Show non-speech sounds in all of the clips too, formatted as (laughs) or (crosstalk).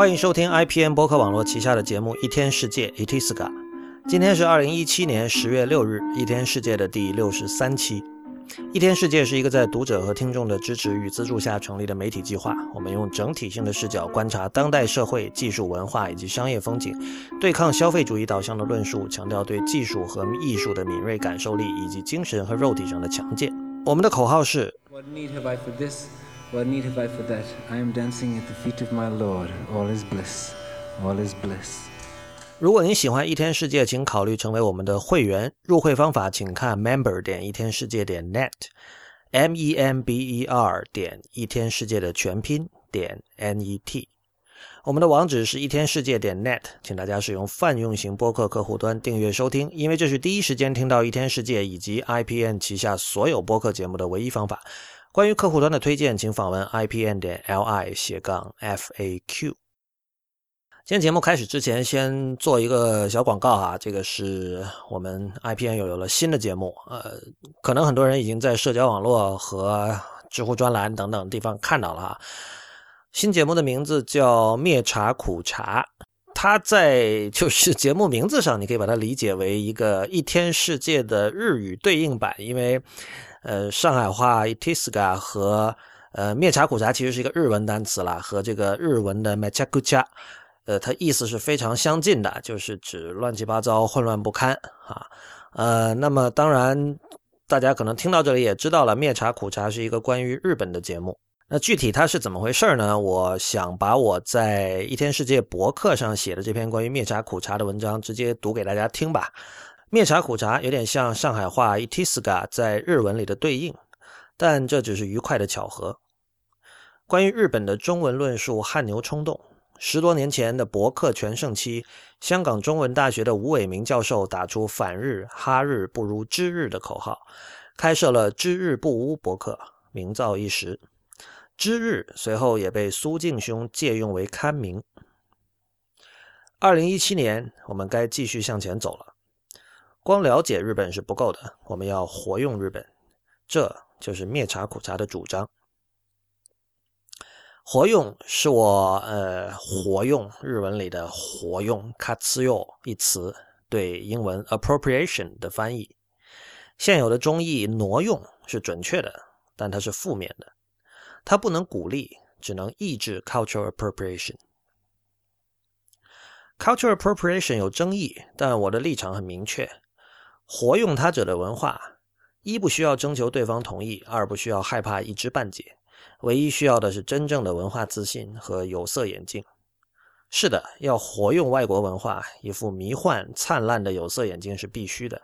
欢迎收听 IPN 播客网络旗下的节目《一天世界》（Itiska）。今天是二零一七年十月六日，《一天世界》的第六十三期。《一天世界》是一个在读者和听众的支持与资助下成立的媒体计划。我们用整体性的视角观察当代社会、技术、文化以及商业风景，对抗消费主义导向的论述，强调对技术和艺术的敏锐感受力以及精神和肉体上的强健。我们的口号是。What need have I for this? What need have I for that? I am dancing at the feet of my Lord. All is bliss. All is bliss. 如果您喜欢一天世界，请考虑成为我们的会员。入会方法请看 member 点一天世界点 net，m e m b e r 点一天世界的全拼点 n e t。我们的网址是一天世界点 net，请大家使用泛用型播客客户端订阅收听，因为这是第一时间听到一天世界以及 IPN 旗下所有播客节目的唯一方法。关于客户端的推荐，请访问 ipn 点 li 斜杠 faq。今天节目开始之前，先做一个小广告哈，这个是我们 IPN 有有了新的节目，呃，可能很多人已经在社交网络和知乎专栏等等地方看到了哈。新节目的名字叫《灭茶苦茶》，它在就是节目名字上，你可以把它理解为一个一天世界的日语对应版，因为。呃，上海话 itiska 和呃灭茶苦茶其实是一个日文单词啦，和这个日文的 macha kucha，呃，它意思是非常相近的，就是指乱七八糟、混乱不堪啊。呃，那么当然，大家可能听到这里也知道了，灭茶苦茶是一个关于日本的节目。那具体它是怎么回事呢？我想把我在一天世界博客上写的这篇关于灭茶苦茶的文章直接读给大家听吧。灭茶苦茶有点像上海话 itiska 在日文里的对应，但这只是愉快的巧合。关于日本的中文论述汗牛充栋，十多年前的博客全盛期，香港中文大学的吴伟明教授打出“反日哈日不如知日”的口号，开设了“知日不污”博客，名噪一时。知日随后也被苏敬兄借用为刊名。二零一七年，我们该继续向前走了。光了解日本是不够的，我们要活用日本，这就是灭茶苦茶的主张。活用是我呃活用日文里的活用 “katsuyo” 一词对英文 “appropriation” 的翻译。现有的中译挪用是准确的，但它是负面的，它不能鼓励，只能抑制 cultural appropriation。cultural appropriation 有争议，但我的立场很明确。活用他者的文化，一不需要征求对方同意，二不需要害怕一知半解，唯一需要的是真正的文化自信和有色眼镜。是的，要活用外国文化，一副迷幻灿烂的有色眼镜是必须的。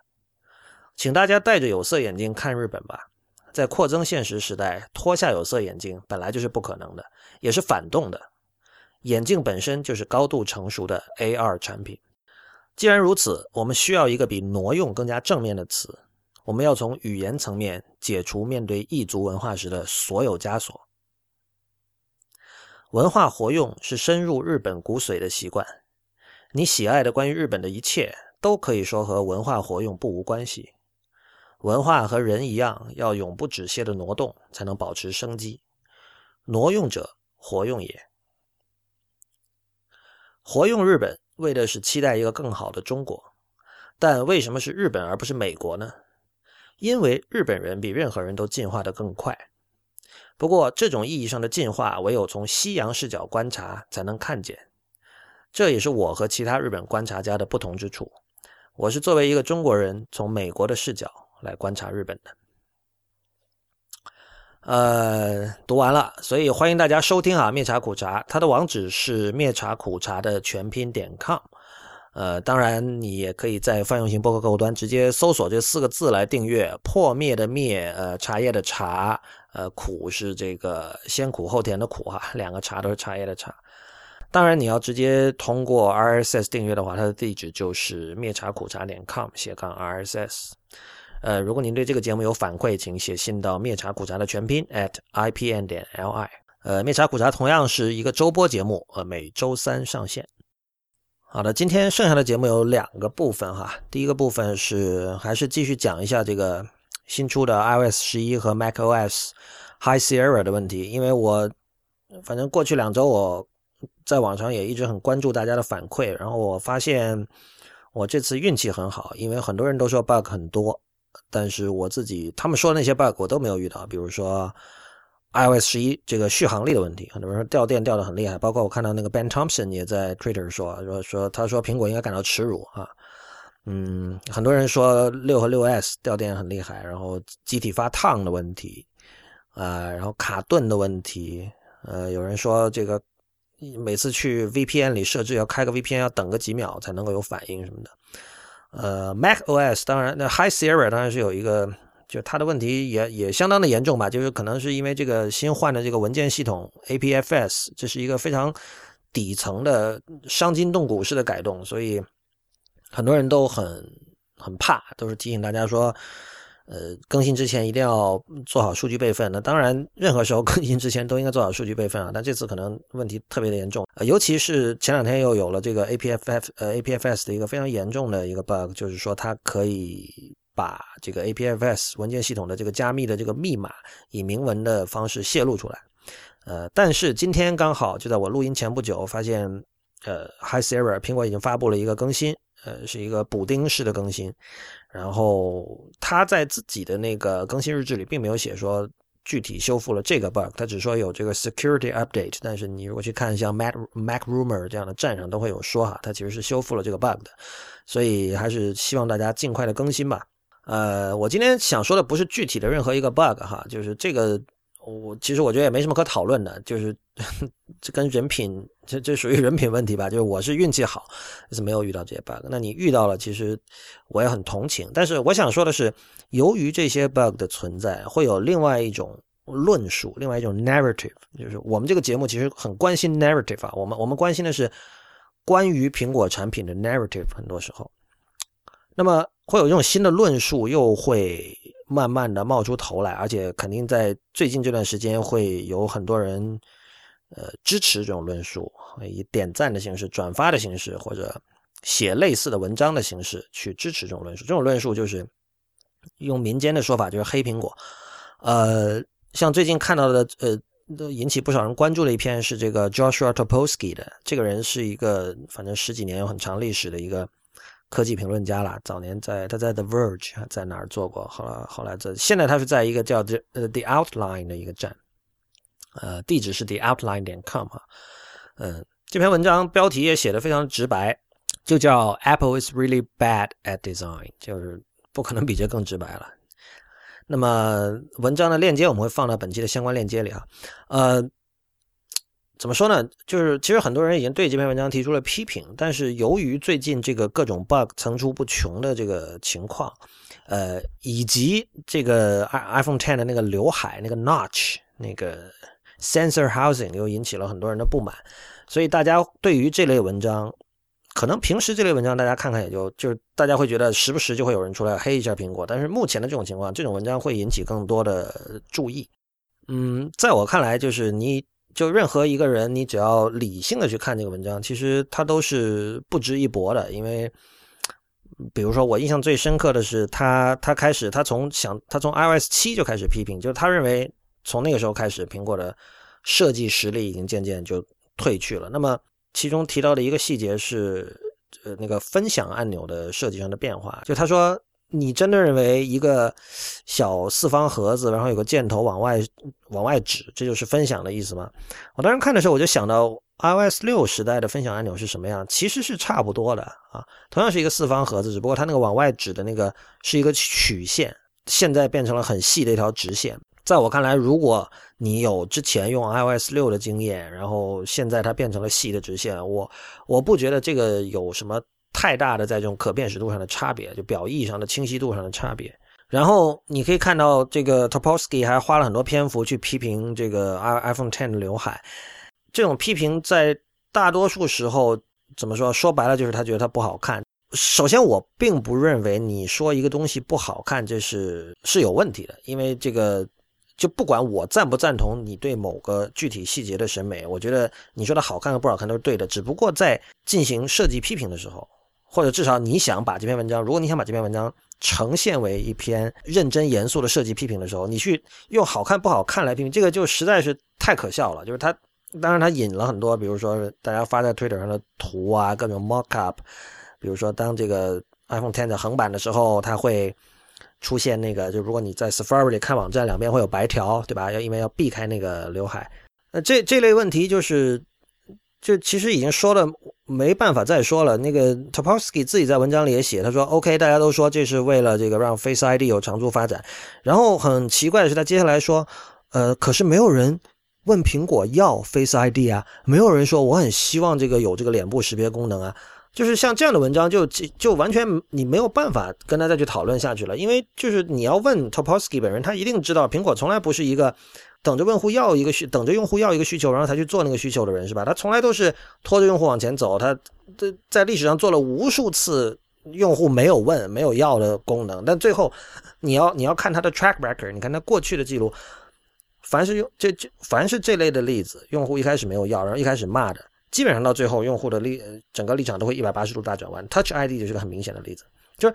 请大家戴着有色眼镜看日本吧。在扩增现实时代，脱下有色眼镜本来就是不可能的，也是反动的。眼镜本身就是高度成熟的 AR 产品。既然如此，我们需要一个比挪用更加正面的词。我们要从语言层面解除面对异族文化时的所有枷锁。文化活用是深入日本骨髓的习惯。你喜爱的关于日本的一切，都可以说和文化活用不无关系。文化和人一样，要永不止歇的挪动，才能保持生机。挪用者，活用也。活用日本。为的是期待一个更好的中国，但为什么是日本而不是美国呢？因为日本人比任何人都进化的更快。不过，这种意义上的进化，唯有从西洋视角观察才能看见。这也是我和其他日本观察家的不同之处。我是作为一个中国人，从美国的视角来观察日本的。呃，读完了，所以欢迎大家收听啊！灭茶苦茶，它的网址是灭茶苦茶的全拼点 com。呃，当然你也可以在泛用型博客客户端直接搜索这四个字来订阅。破灭的灭，呃，茶叶的茶，呃，苦是这个先苦后甜的苦哈，两个茶都是茶叶的茶。当然你要直接通过 RSS 订阅的话，它的地址就是灭茶苦茶点 com 斜杠 RSS。呃，如果您对这个节目有反馈，请写信到灭茶苦茶的全拼 at ipn 点 li。呃，灭茶苦茶同样是一个周播节目，呃，每周三上线。好的，今天剩下的节目有两个部分哈。第一个部分是还是继续讲一下这个新出的 iOS 十一和 macOS High Sierra 的问题，因为我反正过去两周我在网上也一直很关注大家的反馈，然后我发现我这次运气很好，因为很多人都说 bug 很多，但是我自己他们说的那些 bug 我都没有遇到，比如说 iOS 十一这个续航力的问题，很多人说掉电掉的很厉害，包括我看到那个 Ben Thompson 也在 Twitter 说说说他说苹果应该感到耻辱啊。嗯，很多人说六和六 S 掉电很厉害，然后机体发烫的问题，啊，然后卡顿的问题，呃，有人说这个每次去 VPN 里设置要开个 VPN 要等个几秒才能够有反应什么的，呃，Mac OS 当然那 High Sierra 当然是有一个，就它的问题也也相当的严重吧，就是可能是因为这个新换的这个文件系统 APFS，这是一个非常底层的伤筋动骨式的改动，所以。很多人都很很怕，都是提醒大家说，呃，更新之前一定要做好数据备份。那当然，任何时候更新之前都应该做好数据备份啊。但这次可能问题特别的严重，呃，尤其是前两天又有了这个 APFS 呃 APFS 的一个非常严重的一个 bug，就是说它可以把这个 APFS 文件系统的这个加密的这个密码以明文的方式泄露出来。呃，但是今天刚好就在我录音前不久，发现呃 High Sierra 苹果已经发布了一个更新。呃，是一个补丁式的更新，然后他在自己的那个更新日志里并没有写说具体修复了这个 bug，他只说有这个 security update。但是你如果去看像 Mac Mac Rumor 这样的站上都会有说哈，它其实是修复了这个 bug 的，所以还是希望大家尽快的更新吧。呃，我今天想说的不是具体的任何一个 bug 哈，就是这个。我其实我觉得也没什么可讨论的，就是 (laughs) 这跟人品，这这属于人品问题吧。就是我是运气好，是没有遇到这些 bug。那你遇到了，其实我也很同情。但是我想说的是，由于这些 bug 的存在，会有另外一种论述，另外一种 narrative。就是我们这个节目其实很关心 narrative 啊，我们我们关心的是关于苹果产品的 narrative。很多时候，那么会有这种新的论述，又会。慢慢的冒出头来，而且肯定在最近这段时间会有很多人，呃，支持这种论述，以点赞的形式、转发的形式，或者写类似的文章的形式去支持这种论述。这种论述就是用民间的说法，就是黑苹果。呃，像最近看到的，呃，都引起不少人关注的一篇是这个 Joshua Topolsky 的，这个人是一个反正十几年有很长历史的一个。科技评论家了，早年在他在 The Verge 在哪儿做过，后来后来在现在他是在一个叫 The 呃 The Outline 的一个站，呃，地址是 The Outline 点 com 啊，嗯，这篇文章标题也写的非常直白，就叫 Apple is really bad at design，就是不可能比这更直白了。那么文章的链接我们会放到本期的相关链接里啊，呃。怎么说呢？就是其实很多人已经对这篇文章提出了批评，但是由于最近这个各种 bug 层出不穷的这个情况，呃，以及这个 iPhone 10的那个刘海、那个 notch、那个 sensor housing 又引起了很多人的不满，所以大家对于这类文章，可能平时这类文章大家看看也就就是大家会觉得时不时就会有人出来黑一下苹果，但是目前的这种情况，这种文章会引起更多的注意。嗯，在我看来，就是你。就任何一个人，你只要理性的去看这个文章，其实他都是不值一驳的。因为，比如说我印象最深刻的是，他他开始他从想他从 iOS 七就开始批评，就是他认为从那个时候开始，苹果的设计实力已经渐渐就退去了。那么其中提到的一个细节是，呃，那个分享按钮的设计上的变化。就他说。你真的认为一个小四方盒子，然后有个箭头往外往外指，这就是分享的意思吗？我当时看的时候，我就想到 iOS 六时代的分享按钮是什么样，其实是差不多的啊，同样是一个四方盒子，只不过它那个往外指的那个是一个曲线，现在变成了很细的一条直线。在我看来，如果你有之前用 iOS 六的经验，然后现在它变成了细的直线，我我不觉得这个有什么。太大的在这种可辨识度上的差别，就表意上的清晰度上的差别。然后你可以看到，这个 Topolsky 还花了很多篇幅去批评这个 i iPhone ten 的刘海。这种批评在大多数时候怎么说？说白了就是他觉得它不好看。首先，我并不认为你说一个东西不好看，这是是有问题的。因为这个，就不管我赞不赞同你对某个具体细节的审美，我觉得你说的好看和不好看都是对的。只不过在进行设计批评的时候。或者至少你想把这篇文章，如果你想把这篇文章呈现为一篇认真严肃的设计批评的时候，你去用好看不好看来批评，这个就实在是太可笑了。就是他当然，它引了很多，比如说大家发在 Twitter 上的图啊，各种 mock up。比如说，当这个 iPhone Ten 的横版的时候，它会出现那个，就如果你在 Safari 里看网站，两边会有白条，对吧？要因为要避开那个刘海。那这这类问题就是，就其实已经说了，没办法再说了。那个 Topolsky 自己在文章里也写，他说 OK，大家都说这是为了这个让 Face ID 有长足发展。然后很奇怪的是，他接下来说，呃，可是没有人问苹果要 Face ID 啊，没有人说我很希望这个有这个脸部识别功能啊。就是像这样的文章，就就完全你没有办法跟他再去讨论下去了，因为就是你要问 Topolsky 本人，他一定知道苹果从来不是一个等着用户要一个需等着用户要一个需求，然后才去做那个需求的人，是吧？他从来都是拖着用户往前走，他这在历史上做了无数次用户没有问、没有要的功能，但最后你要你要看他的 track record，你看他过去的记录，凡是用这这凡是这类的例子，用户一开始没有要，然后一开始骂的。基本上到最后，用户的立整个立场都会一百八十度大转弯。Touch ID 就是个很明显的例子，就是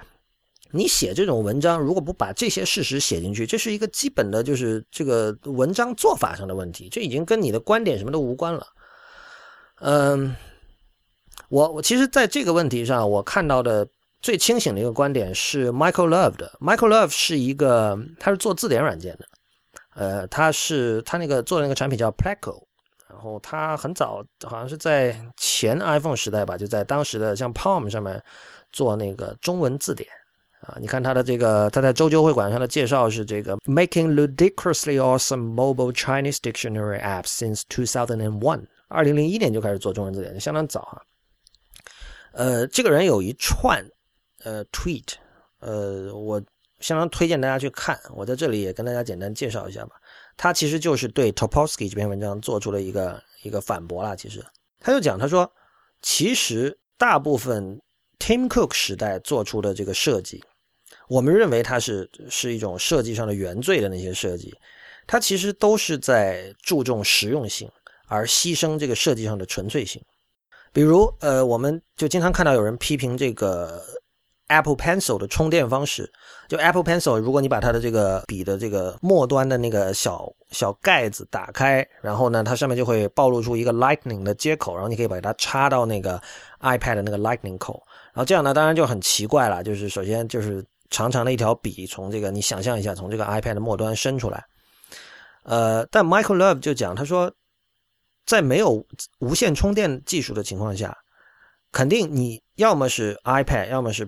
你写这种文章，如果不把这些事实写进去，这是一个基本的，就是这个文章做法上的问题，这已经跟你的观点什么都无关了。嗯，我我其实在这个问题上，我看到的最清醒的一个观点是 Michael Love 的。Michael Love 是一个，他是做字典软件的，呃，他是他那个做那个产品叫 Pleco。然后他很早，好像是在前 iPhone 时代吧，就在当时的像 Palm 上面做那个中文字典啊。你看他的这个，他在周究会馆上的介绍是这个 Making ludicrously awesome mobile Chinese dictionary apps since 2001，二零零一年就开始做中文字典，相当早啊。呃，这个人有一串呃 tweet，呃，我相当推荐大家去看。我在这里也跟大家简单介绍一下吧。他其实就是对 Topolsky 这篇文章做出了一个一个反驳啦。其实他就讲，他说，其实大部分 Tim Cook 时代做出的这个设计，我们认为它是是一种设计上的原罪的那些设计，它其实都是在注重实用性，而牺牲这个设计上的纯粹性。比如，呃，我们就经常看到有人批评这个。Apple Pencil 的充电方式，就 Apple Pencil，如果你把它的这个笔的这个末端的那个小小盖子打开，然后呢，它上面就会暴露出一个 Lightning 的接口，然后你可以把它插到那个 iPad 的那个 Lightning 口，然后这样呢，当然就很奇怪了，就是首先就是长长的一条笔从这个你想象一下，从这个 iPad 的末端伸出来，呃，但 Michael Love 就讲，他说，在没有无线充电技术的情况下，肯定你要么是 iPad，要么是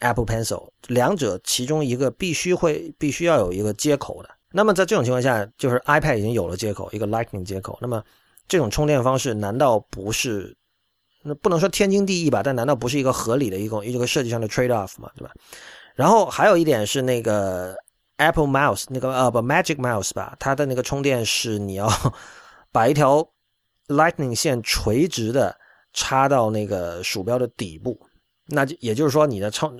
Apple Pencil，两者其中一个必须会必须要有一个接口的。那么在这种情况下，就是 iPad 已经有了接口，一个 Lightning 接口。那么这种充电方式难道不是那不能说天经地义吧？但难道不是一个合理的一个一个设计上的 trade off 嘛？对吧？然后还有一点是那个 Apple Mouse，那个呃不 Magic Mouse 吧，它的那个充电是你要 (laughs) 把一条 Lightning 线垂直的插到那个鼠标的底部。那就也就是说，你的充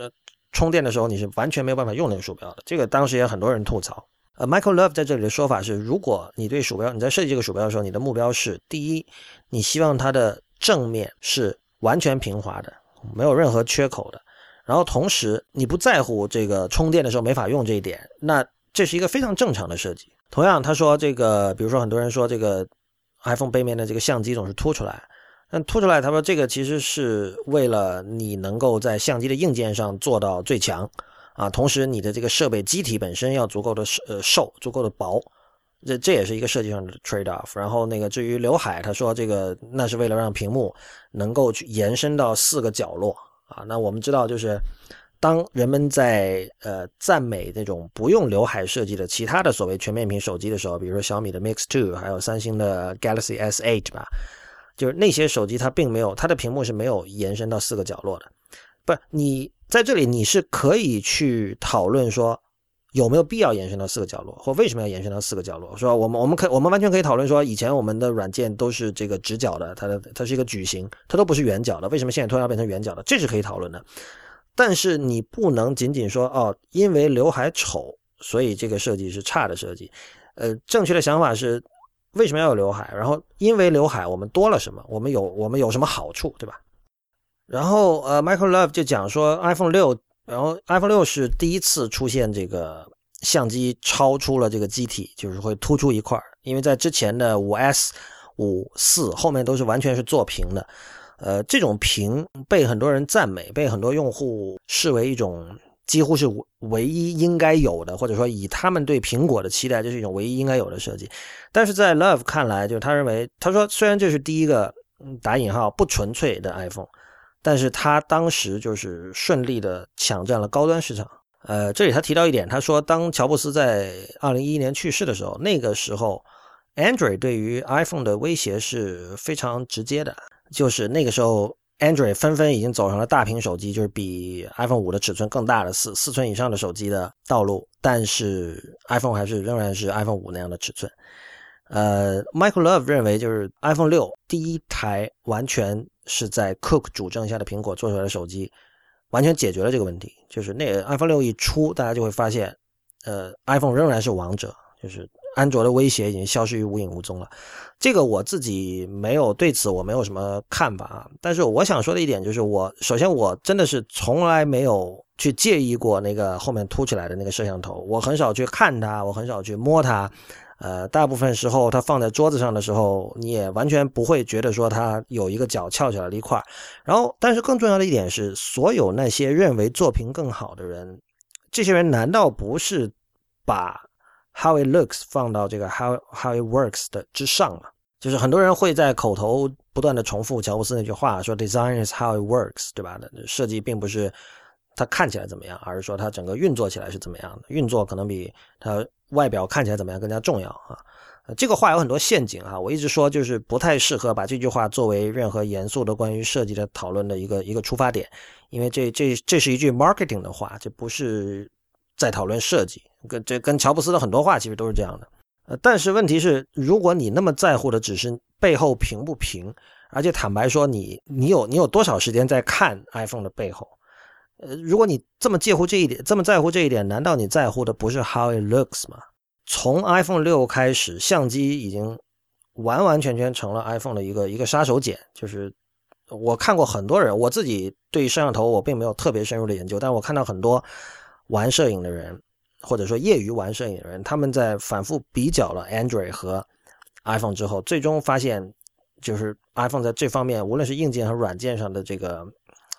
充电的时候，你是完全没有办法用那个鼠标的。这个当时也很多人吐槽。呃，Michael Love 在这里的说法是：如果你对鼠标，你在设计这个鼠标的时候，你的目标是第一，你希望它的正面是完全平滑的，没有任何缺口的。然后同时，你不在乎这个充电的时候没法用这一点，那这是一个非常正常的设计。同样，他说这个，比如说很多人说这个 iPhone 背面的这个相机总是凸出来。但凸出来，他说这个其实是为了你能够在相机的硬件上做到最强啊，同时你的这个设备机体本身要足够的呃瘦，足够的薄，这这也是一个设计上的 trade off。然后那个至于刘海，他说这个那是为了让屏幕能够去延伸到四个角落啊。那我们知道，就是当人们在呃赞美那种不用刘海设计的其他的所谓全面屏手机的时候，比如说小米的 Mix Two，还有三星的 Galaxy S8 吧。就是那些手机，它并没有它的屏幕是没有延伸到四个角落的。不，你在这里你是可以去讨论说有没有必要延伸到四个角落，或为什么要延伸到四个角落。说我们我们可我们完全可以讨论说，以前我们的软件都是这个直角的，它的它是一个矩形，它都不是圆角的，为什么现在突然要变成圆角的？这是可以讨论的。但是你不能仅仅说哦，因为刘海丑，所以这个设计是差的设计。呃，正确的想法是。为什么要有刘海？然后因为刘海，我们多了什么？我们有我们有什么好处，对吧？然后呃，Michael Love 就讲说，iPhone 六，然后 iPhone 六是第一次出现这个相机超出了这个机体，就是会突出一块儿因为在之前的五 S、五、四后面都是完全是做平的。呃，这种屏被很多人赞美，被很多用户视为一种几乎是唯一应该有的，或者说以他们对苹果的期待，这是一种唯一应该有的设计。但是在 Love 看来，就是他认为，他说虽然这是第一个打引号不纯粹的 iPhone，但是他当时就是顺利的抢占了高端市场。呃，这里他提到一点，他说当乔布斯在二零一一年去世的时候，那个时候 Android 对于 iPhone 的威胁是非常直接的。就是那个时候，Android 纷纷已经走上了大屏手机，就是比 iPhone 五的尺寸更大的四四寸以上的手机的道路。但是 iPhone 还是仍然是 iPhone 五那样的尺寸。呃，Michael Love 认为，就是 iPhone 六第一台完全是在 Cook 主政下的苹果做出来的手机，完全解决了这个问题。就是那 iPhone 六一出，大家就会发现，呃，iPhone 仍然是王者，就是。安卓的威胁已经消失于无影无踪了，这个我自己没有对此我没有什么看法啊。但是我想说的一点就是，我首先我真的是从来没有去介意过那个后面凸起来的那个摄像头，我很少去看它，我很少去摸它。呃，大部分时候它放在桌子上的时候，你也完全不会觉得说它有一个角翘起来的一块。然后，但是更重要的一点是，所有那些认为作品更好的人，这些人难道不是把？How it looks 放到这个 How How it works 的之上吗，就是很多人会在口头不断的重复乔布斯那句话，说 Design is how it works，对吧？设计并不是它看起来怎么样，而是说它整个运作起来是怎么样的。运作可能比它外表看起来怎么样更加重要啊。这个话有很多陷阱啊，我一直说就是不太适合把这句话作为任何严肃的关于设计的讨论的一个一个出发点，因为这这这是一句 marketing 的话，这不是。在讨论设计，跟这跟乔布斯的很多话其实都是这样的。呃，但是问题是，如果你那么在乎的只是背后平不平，而且坦白说，你你有你有多少时间在看 iPhone 的背后？呃，如果你这么介乎这一点，这么在乎这一点，难道你在乎的不是 How it looks 吗？从 iPhone 六开始，相机已经完完全全成了 iPhone 的一个一个杀手锏。就是我看过很多人，我自己对摄像头我并没有特别深入的研究，但我看到很多。玩摄影的人，或者说业余玩摄影的人，他们在反复比较了 Android 和 iPhone 之后，最终发现，就是 iPhone 在这方面，无论是硬件和软件上的这个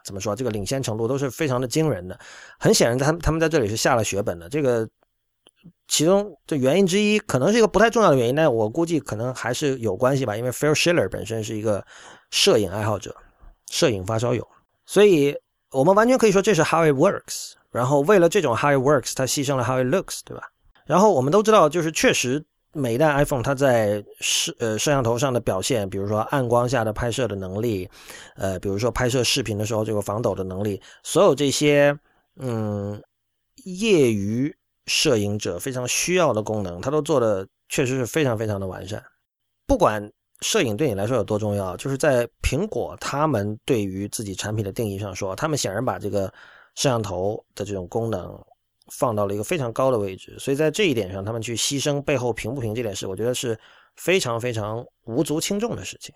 怎么说，这个领先程度都是非常的惊人的。很显然，他他们在这里是下了血本的。这个其中的原因之一，可能是一个不太重要的原因，但我估计可能还是有关系吧。因为 Phil Schiller 本身是一个摄影爱好者，摄影发烧友，所以我们完全可以说这是 How it works。然后为了这种 how it works，它牺牲了 how it looks，对吧？然后我们都知道，就是确实每一代 iPhone 它在摄呃摄像头上的表现，比如说暗光下的拍摄的能力，呃，比如说拍摄视频的时候这个防抖的能力，所有这些嗯业余摄影者非常需要的功能，它都做的确实是非常非常的完善。不管摄影对你来说有多重要，就是在苹果他们对于自己产品的定义上说，他们显然把这个。摄像头的这种功能放到了一个非常高的位置，所以在这一点上，他们去牺牲背后平不平这件事，我觉得是非常非常无足轻重的事情。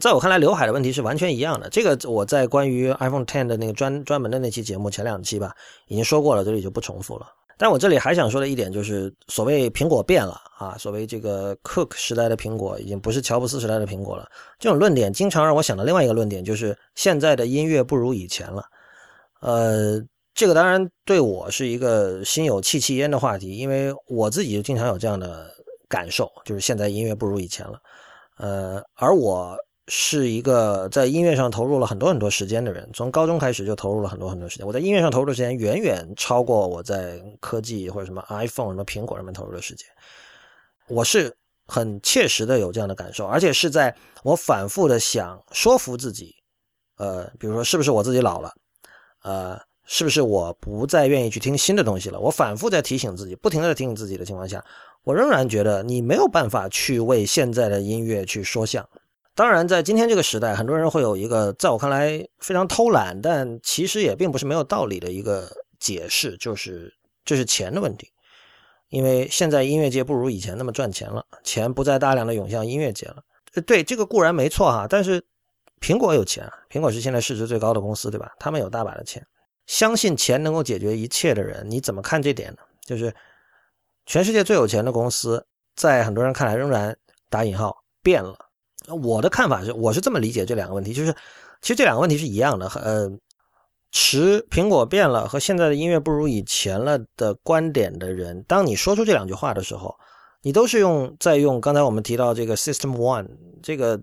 在我看来，刘海的问题是完全一样的。这个我在关于 iPhone Ten 的那个专专门的那期节目前两期吧，已经说过了，这里就不重复了。但我这里还想说的一点就是，所谓苹果变了啊，所谓这个 Cook 时代的苹果已经不是乔布斯时代的苹果了。这种论点经常让我想到另外一个论点，就是现在的音乐不如以前了。呃，这个当然对我是一个心有戚戚焉的话题，因为我自己就经常有这样的感受，就是现在音乐不如以前了。呃，而我是一个在音乐上投入了很多很多时间的人，从高中开始就投入了很多很多时间。我在音乐上投入的时间远远超过我在科技或者什么 iPhone、什么苹果上面投入的时间。我是很切实的有这样的感受，而且是在我反复的想说服自己，呃，比如说是不是我自己老了。呃，是不是我不再愿意去听新的东西了？我反复在提醒自己，不停的在提醒自己的情况下，我仍然觉得你没有办法去为现在的音乐去说项。当然，在今天这个时代，很多人会有一个在我看来非常偷懒，但其实也并不是没有道理的一个解释，就是这是钱的问题。因为现在音乐界不如以前那么赚钱了，钱不再大量的涌向音乐界了。对，这个固然没错哈，但是。苹果有钱，苹果是现在市值最高的公司，对吧？他们有大把的钱，相信钱能够解决一切的人，你怎么看这点呢？就是全世界最有钱的公司，在很多人看来仍然打引号变了，我的看法是，我是这么理解这两个问题，就是其实这两个问题是一样的。呃，持苹果变了和现在的音乐不如以前了的观点的人，当你说出这两句话的时候，你都是用在用刚才我们提到这个 System One 这个，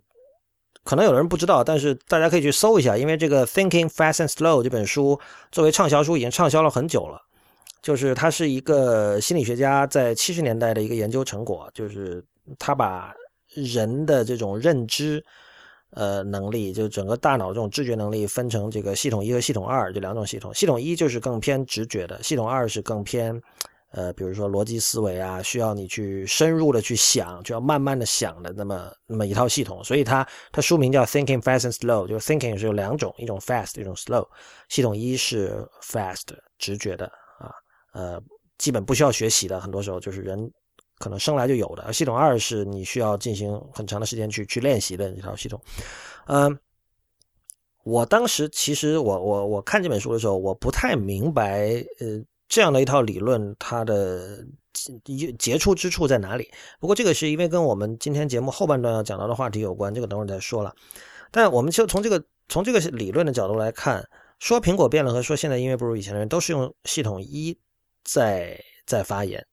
可能有的人不知道，但是大家可以去搜一下，因为这个 Thinking Fast and Slow 这本书作为畅销书已经畅销了很久了。就是它是一个心理学家在七十年代的一个研究成果，就是他把人的这种认知。呃，能力就整个大脑这种知觉能力分成这个系统一和系统二这两种系统。系统一就是更偏直觉的，系统二是更偏，呃，比如说逻辑思维啊，需要你去深入的去想，就要慢慢的想的那么那么一套系统。所以它它书名叫 Thinking Fast and Slow，就是 Thinking 是有两种，一种 Fast，一种 Slow。系统一是 Fast 直觉的啊，呃，基本不需要学习的，很多时候就是人。可能生来就有的，而系统二是你需要进行很长的时间去去练习的一套系统。嗯，我当时其实我我我看这本书的时候，我不太明白，呃，这样的一套理论它的杰出之处在哪里。不过这个是因为跟我们今天节目后半段要讲到的话题有关，这个等会儿再说了。但我们就从这个从这个理论的角度来看，说苹果变了和说现在音乐不如以前的人，都是用系统一在在发言。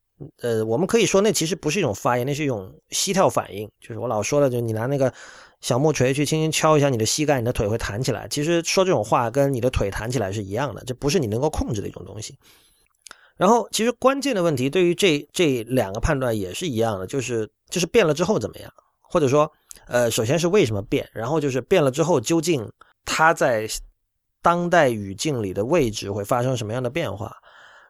呃，我们可以说那其实不是一种发言，那是一种膝跳反应。就是我老说的，就你拿那个小木锤去轻轻敲一下你的膝盖，你的腿会弹起来。其实说这种话跟你的腿弹起来是一样的，这不是你能够控制的一种东西。然后，其实关键的问题对于这这两个判断也是一样的，就是就是变了之后怎么样，或者说，呃，首先是为什么变，然后就是变了之后究竟它在当代语境里的位置会发生什么样的变化。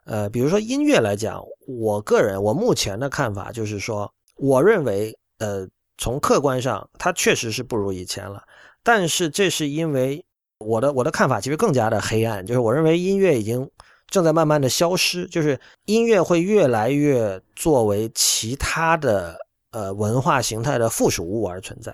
呃，比如说音乐来讲，我个人我目前的看法就是说，我认为，呃，从客观上，它确实是不如以前了。但是这是因为我的我的看法其实更加的黑暗，就是我认为音乐已经正在慢慢的消失，就是音乐会越来越作为其他的呃文化形态的附属物而存在，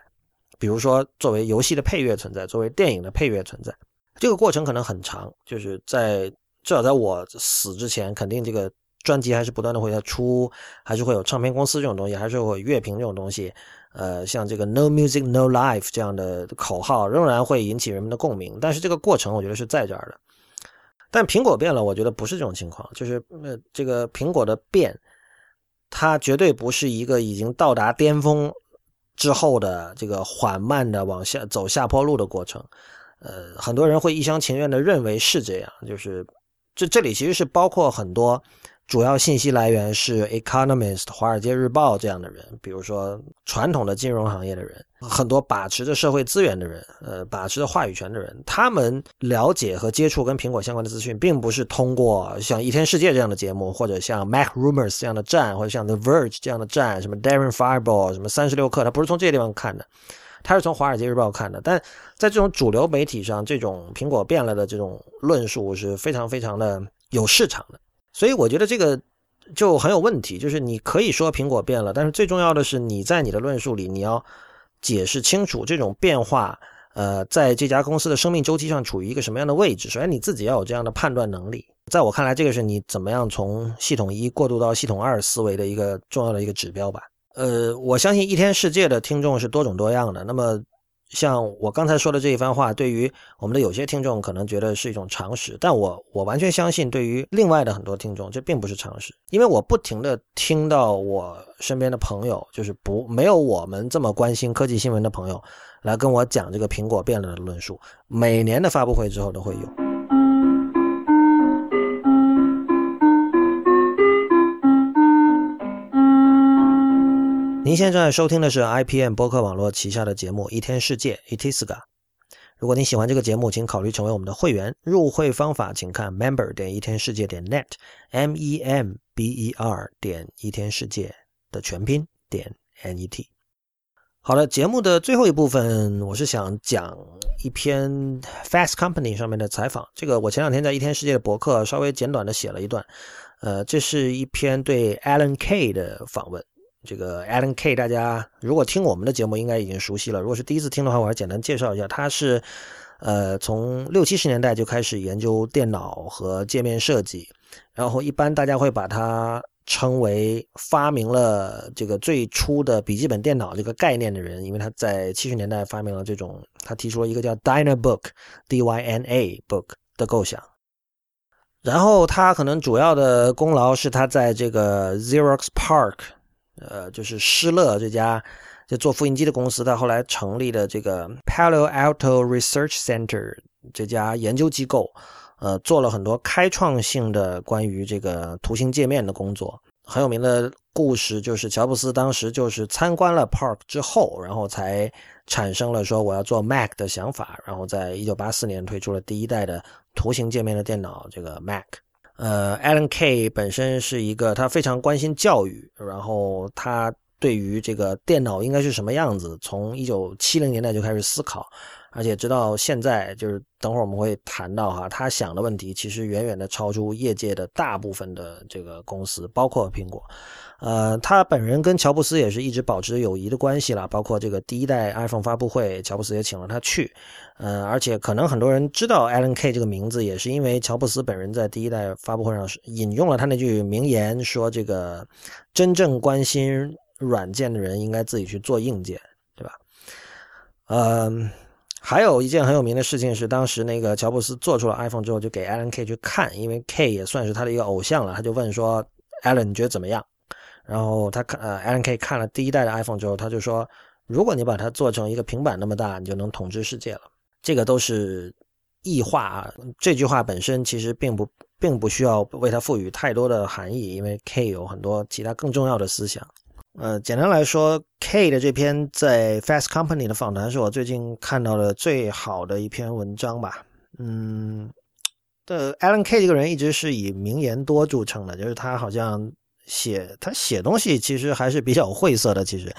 比如说作为游戏的配乐存在，作为电影的配乐存在，这个过程可能很长，就是在。至少在我死之前，肯定这个专辑还是不断的会在出，还是会有唱片公司这种东西，还是会有乐评这种东西。呃，像这个 “No Music No Life” 这样的口号仍然会引起人们的共鸣。但是这个过程，我觉得是在这儿的。但苹果变了，我觉得不是这种情况，就是呃，这个苹果的变，它绝对不是一个已经到达巅峰之后的这个缓慢的往下走下坡路的过程。呃，很多人会一厢情愿的认为是这样，就是。这这里其实是包括很多主要信息来源是《Economist》《华尔街日报》这样的人，比如说传统的金融行业的人，很多把持着社会资源的人，呃，把持着话语权的人，他们了解和接触跟苹果相关的资讯，并不是通过像《一天世界》这样的节目，或者像《Mac Rumors》这样的站，或者像《The Verge》这样的站，什么 Darren Fireball，什么三十六氪，他不是从这些地方看的。他是从《华尔街日报》看的，但在这种主流媒体上，这种苹果变了的这种论述是非常非常的有市场的，所以我觉得这个就很有问题。就是你可以说苹果变了，但是最重要的是你在你的论述里你要解释清楚这种变化，呃，在这家公司的生命周期上处于一个什么样的位置。首先你自己要有这样的判断能力，在我看来，这个是你怎么样从系统一过渡到系统二思维的一个重要的一个指标吧。呃，我相信一天世界的听众是多种多样的。那么，像我刚才说的这一番话，对于我们的有些听众可能觉得是一种常识，但我我完全相信，对于另外的很多听众，这并不是常识。因为我不停的听到我身边的朋友，就是不没有我们这么关心科技新闻的朋友，来跟我讲这个苹果变了的论述。每年的发布会之后都会有。您现在收听的是 IPM 播客网络旗下的节目《一天世界》（Itiska）。如果您喜欢这个节目，请考虑成为我们的会员。入会方法请看 member 点一天世界点 net，m-e-m-b-e-r 点一天世界的全拼点 n-e-t。好了，节目的最后一部分，我是想讲一篇 Fast Company 上面的采访。这个我前两天在一天世界的博客稍微简短的写了一段。呃，这是一篇对 Alan K 的访问。这个 Alan K，大家如果听我们的节目，应该已经熟悉了。如果是第一次听的话，我还简单介绍一下，他是呃，从六七十年代就开始研究电脑和界面设计，然后一般大家会把它称为发明了这个最初的笔记本电脑这个概念的人，因为他在七十年代发明了这种，他提出了一个叫 Dynabook（D-Y-N-A Book） 的构想。然后他可能主要的功劳是他在这个 Xerox Park，呃，就是施乐这家就做复印机的公司，他后来成立的这个 Palo Alto Research Center 这家研究机构，呃，做了很多开创性的关于这个图形界面的工作。很有名的故事就是乔布斯当时就是参观了 Park 之后，然后才产生了说我要做 Mac 的想法，然后在一九八四年推出了第一代的。图形界面的电脑，这个 Mac，呃，Alan Kay 本身是一个他非常关心教育，然后他对于这个电脑应该是什么样子，从一九七零年代就开始思考，而且直到现在，就是等会儿我们会谈到哈，他想的问题其实远远的超出业界的大部分的这个公司，包括苹果。呃，他本人跟乔布斯也是一直保持友谊的关系了，包括这个第一代 iPhone 发布会，乔布斯也请了他去。呃，而且可能很多人知道 Alan K 这个名字，也是因为乔布斯本人在第一代发布会上引用了他那句名言，说这个真正关心软件的人应该自己去做硬件，对吧？嗯，还有一件很有名的事情是，当时那个乔布斯做出了 iPhone 之后，就给 Alan K 去看，因为 K 也算是他的一个偶像了，他就问说：“Alan，你觉得怎么样？”然后他看呃，Alan K 看了第一代的 iPhone 之后，他就说：“如果你把它做成一个平板那么大，你就能统治世界了。”这个都是异化啊。这句话本身其实并不并不需要为它赋予太多的含义，因为 K 有很多其他更重要的思想。呃，简单来说，K 的这篇在 Fast Company 的访谈是我最近看到的最好的一篇文章吧。嗯，的 Alan K 这个人一直是以名言多著称的，就是他好像。写他写东西其实还是比较晦涩的，其实，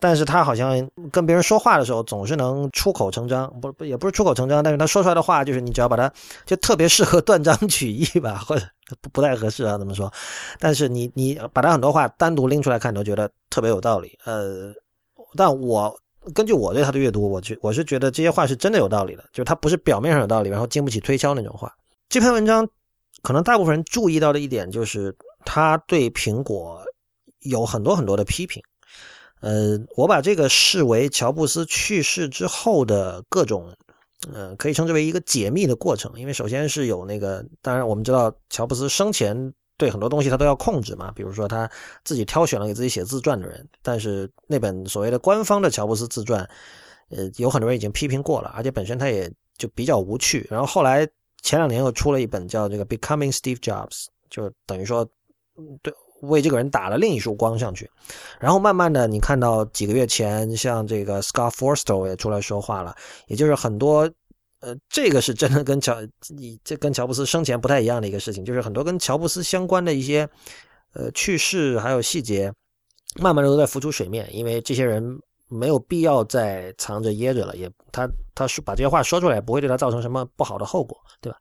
但是他好像跟别人说话的时候总是能出口成章，不不也不是出口成章，但是他说出来的话就是你只要把它就特别适合断章取义吧，或者不不太合适啊，怎么说？但是你你把他很多话单独拎出来看，都觉得特别有道理。呃，但我根据我对他的阅读，我觉我是觉得这些话是真的有道理的，就是他不是表面上有道理，然后经不起推敲那种话。这篇文章可能大部分人注意到的一点就是。他对苹果有很多很多的批评，呃，我把这个视为乔布斯去世之后的各种，呃，可以称之为一个解密的过程。因为首先是有那个，当然我们知道乔布斯生前对很多东西他都要控制嘛，比如说他自己挑选了给自己写自传的人，但是那本所谓的官方的乔布斯自传，呃，有很多人已经批评过了，而且本身他也就比较无趣。然后后来前两年又出了一本叫这个《Becoming Steve Jobs》，就等于说。对，为这个人打了另一束光上去，然后慢慢的，你看到几个月前，像这个 Scott Forstall 也出来说话了，也就是很多，呃，这个是真的跟乔，你这跟乔布斯生前不太一样的一个事情，就是很多跟乔布斯相关的一些，呃，趣事还有细节，慢慢的都在浮出水面，因为这些人没有必要再藏着掖着了，也他他说把这些话说出来，不会对他造成什么不好的后果，对吧？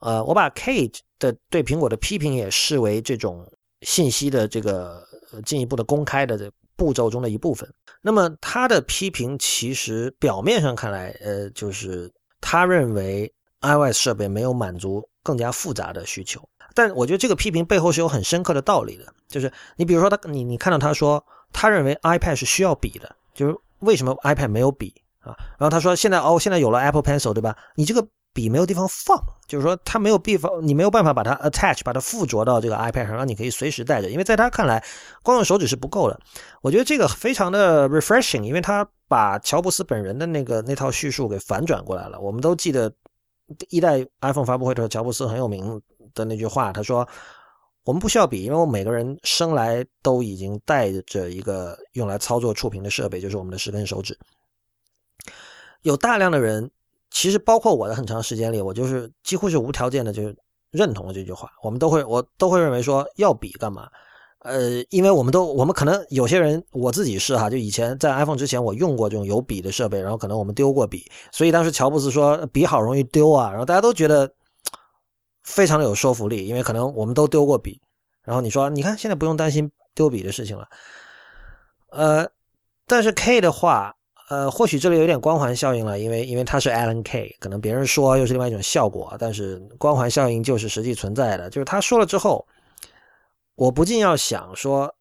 呃，我把 Kate 的对苹果的批评也视为这种信息的这个进一步的公开的这步骤中的一部分。那么他的批评其实表面上看来，呃，就是他认为 iOS 设备没有满足更加复杂的需求。但我觉得这个批评背后是有很深刻的道理的。就是你比如说他，你你看到他说，他认为 iPad 是需要笔的，就是为什么 iPad 没有笔啊？然后他说现在哦，现在有了 Apple Pencil，对吧？你这个。笔没有地方放，就是说它没有地方，你没有办法把它 attach，把它附着到这个 iPad 上，让你可以随时带着。因为在他看来，光用手指是不够的。我觉得这个非常的 refreshing，因为他把乔布斯本人的那个那套叙述给反转过来了。我们都记得一代 iPhone 发布会的时候，乔布斯很有名的那句话，他说：“我们不需要笔，因为我们每个人生来都已经带着一个用来操作触屏的设备，就是我们的十根手指。有大量的人。”其实包括我的很长时间里，我就是几乎是无条件的就认同了这句话。我们都会，我都会认为说要比干嘛？呃，因为我们都，我们可能有些人，我自己是哈，就以前在 iPhone 之前，我用过这种有笔的设备，然后可能我们丢过笔，所以当时乔布斯说笔好容易丢啊，然后大家都觉得非常的有说服力，因为可能我们都丢过笔。然后你说，你看现在不用担心丢笔的事情了。呃，但是 K 的话。呃，或许这里有点光环效应了，因为因为他是 Alan K，可能别人说又是另外一种效果，但是光环效应就是实际存在的。就是他说了之后，我不禁要想说，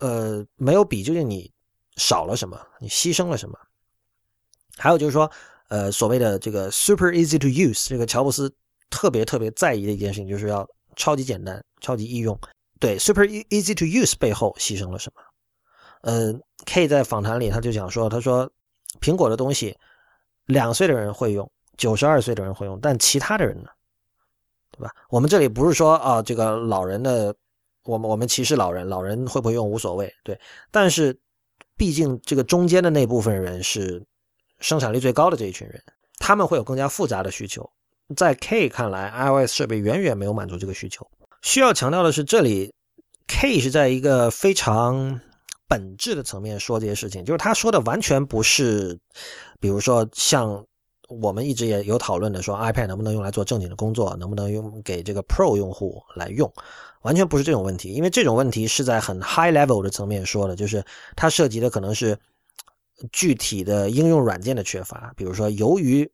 呃，没有比究竟你少了什么，你牺牲了什么？还有就是说，呃，所谓的这个 super easy to use，这个乔布斯特别特别在意的一件事情，就是要超级简单、超级易用。对，super easy to use 背后牺牲了什么？呃，K 在访谈里他就讲说，他说苹果的东西，两岁的人会用，九十二岁的人会用，但其他的人呢，对吧？我们这里不是说啊，这个老人的，我们我们歧视老人，老人会不会用无所谓，对。但是毕竟这个中间的那部分人是生产力最高的这一群人，他们会有更加复杂的需求。在 K 看来，iOS 设备远远没有满足这个需求。需要强调的是，这里 K 是在一个非常。本质的层面说这些事情，就是他说的完全不是，比如说像我们一直也有讨论的，说 iPad 能不能用来做正经的工作，能不能用给这个 Pro 用户来用，完全不是这种问题，因为这种问题是在很 high level 的层面说的，就是它涉及的可能是具体的应用软件的缺乏，比如说由于。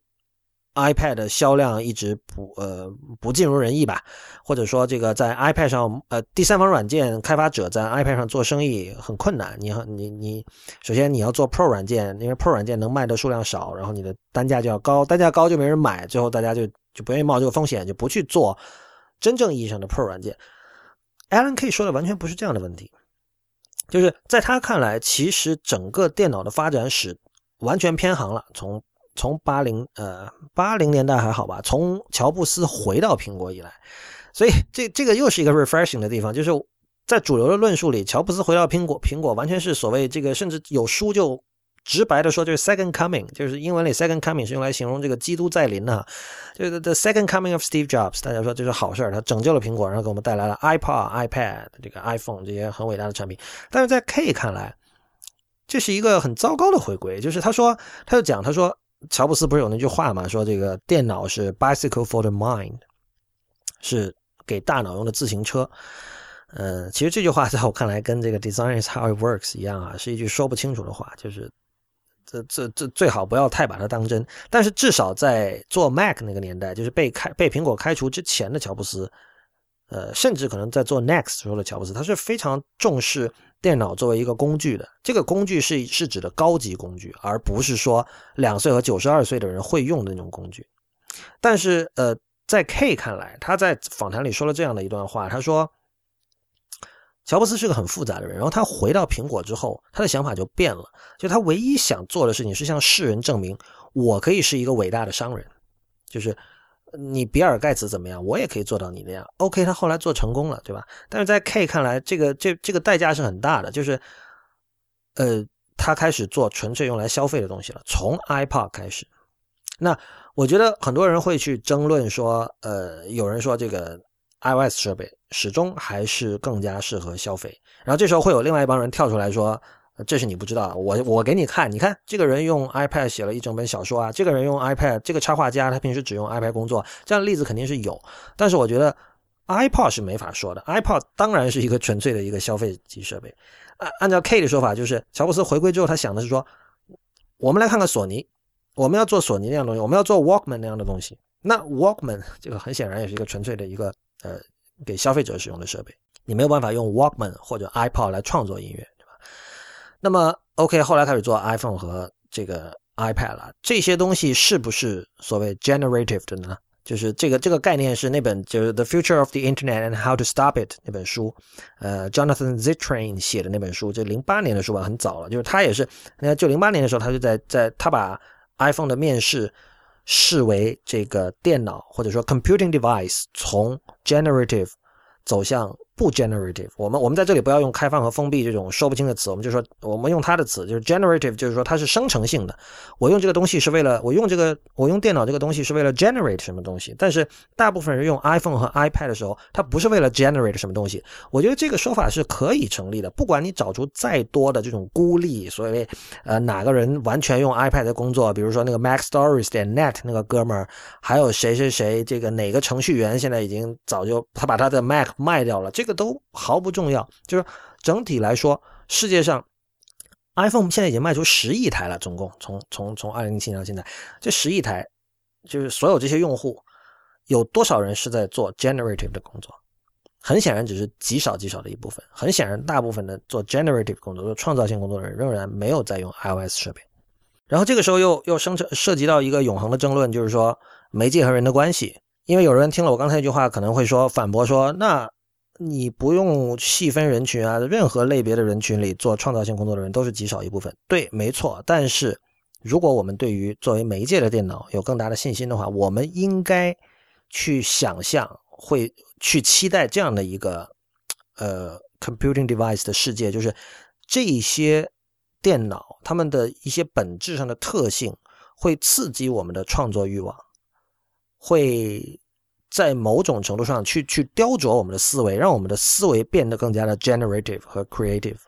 iPad 的销量一直不呃不尽如人意吧，或者说这个在 iPad 上呃第三方软件开发者在 iPad 上做生意很困难。你你你，首先你要做 Pro 软件，因为 Pro 软件能卖的数量少，然后你的单价就要高，单价高就没人买，最后大家就就不愿意冒这个风险，就不去做真正意义上的 Pro 软件。Alan K 说的完全不是这样的问题，就是在他看来，其实整个电脑的发展史完全偏航了，从。从八零呃八零年代还好吧，从乔布斯回到苹果以来，所以这这个又是一个 refreshing 的地方，就是在主流的论述里，乔布斯回到苹果，苹果完全是所谓这个，甚至有书就直白的说，就是 second coming，就是英文里 second coming 是用来形容这个基督再临的，就是 the second coming of Steve Jobs，大家说这是好事儿，他拯救了苹果，然后给我们带来了 iPod、iPad 这个 iPhone 这些很伟大的产品，但是在 K 看来，这是一个很糟糕的回归，就是他说他就讲他说。乔布斯不是有那句话吗？说这个电脑是 bicycle for the mind，是给大脑用的自行车。呃，其实这句话在我看来跟这个 design is how it works 一样啊，是一句说不清楚的话。就是这这这最好不要太把它当真。但是至少在做 Mac 那个年代，就是被开被苹果开除之前的乔布斯，呃，甚至可能在做 Next 时候的乔布斯，他是非常重视。电脑作为一个工具的，这个工具是是指的高级工具，而不是说两岁和九十二岁的人会用的那种工具。但是，呃，在 K 看来，他在访谈里说了这样的一段话，他说：“乔布斯是个很复杂的人，然后他回到苹果之后，他的想法就变了，就他唯一想做的事情是向世人证明，我可以是一个伟大的商人，就是。”你比尔盖茨怎么样？我也可以做到你那样。OK，他后来做成功了，对吧？但是在 K 看来，这个这这个代价是很大的，就是，呃，他开始做纯粹用来消费的东西了，从 iPod 开始。那我觉得很多人会去争论说，呃，有人说这个 iOS 设备始终还是更加适合消费，然后这时候会有另外一帮人跳出来说。这是你不知道，我我给你看，你看这个人用 iPad 写了一整本小说啊，这个人用 iPad，这个插画家他平时只用 iPad 工作，这样的例子肯定是有。但是我觉得 iPod 是没法说的，iPod 当然是一个纯粹的一个消费级设备。按按照 K 的说法，就是乔布斯回归之后，他想的是说，我们来看看索尼，我们要做索尼那样的东西，我们要做 Walkman 那样的东西。那 Walkman 这个很显然也是一个纯粹的一个呃给消费者使用的设备，你没有办法用 Walkman 或者 iPod 来创作音乐。那么，OK，后来开始做 iPhone 和这个 iPad 了。这些东西是不是所谓 generative 的呢？就是这个这个概念是那本就是《The Future of the Internet and How to Stop It》那本书，呃，Jonathan Zittrain 写的那本书，就零八年的书吧，很早了。就是他也是，那就零八年的时候，他就在在他把 iPhone 的面世视为这个电脑或者说 computing device 从 generative 走向。不 generative，我们我们在这里不要用开放和封闭这种说不清的词，我们就说我们用它的词，就是 generative，就是说它是生成性的。我用这个东西是为了我用这个我用电脑这个东西是为了 generate 什么东西，但是大部分人用 iPhone 和 iPad 的时候，它不是为了 generate 什么东西。我觉得这个说法是可以成立的，不管你找出再多的这种孤立，所谓呃哪个人完全用 iPad 工作，比如说那个 Mac Stories 点 net 那个哥们儿，还有谁谁谁，这个哪个程序员现在已经早就他把他的 Mac 卖掉了，这。这个都毫不重要，就是整体来说，世界上 iPhone 现在已经卖出十亿台了，总共从从从二零零七年到现在，这十亿台就是所有这些用户，有多少人是在做 generative 的工作？很显然，只是极少极少的一部分。很显然，大部分的做 generative 工作、做创造性工作的人，仍然没有在用 iOS 设备。然后这个时候又又生成涉及到一个永恒的争论，就是说媒介和人的关系。因为有人听了我刚才那句话，可能会说反驳说：那你不用细分人群啊，任何类别的人群里做创造性工作的人都是极少一部分。对，没错。但是如果我们对于作为媒介的电脑有更大的信心的话，我们应该去想象会。去期待这样的一个呃 computing device 的世界，就是这些电脑它们的一些本质上的特性会刺激我们的创作欲望，会在某种程度上去去雕琢我们的思维，让我们的思维变得更加的 generative 和 creative。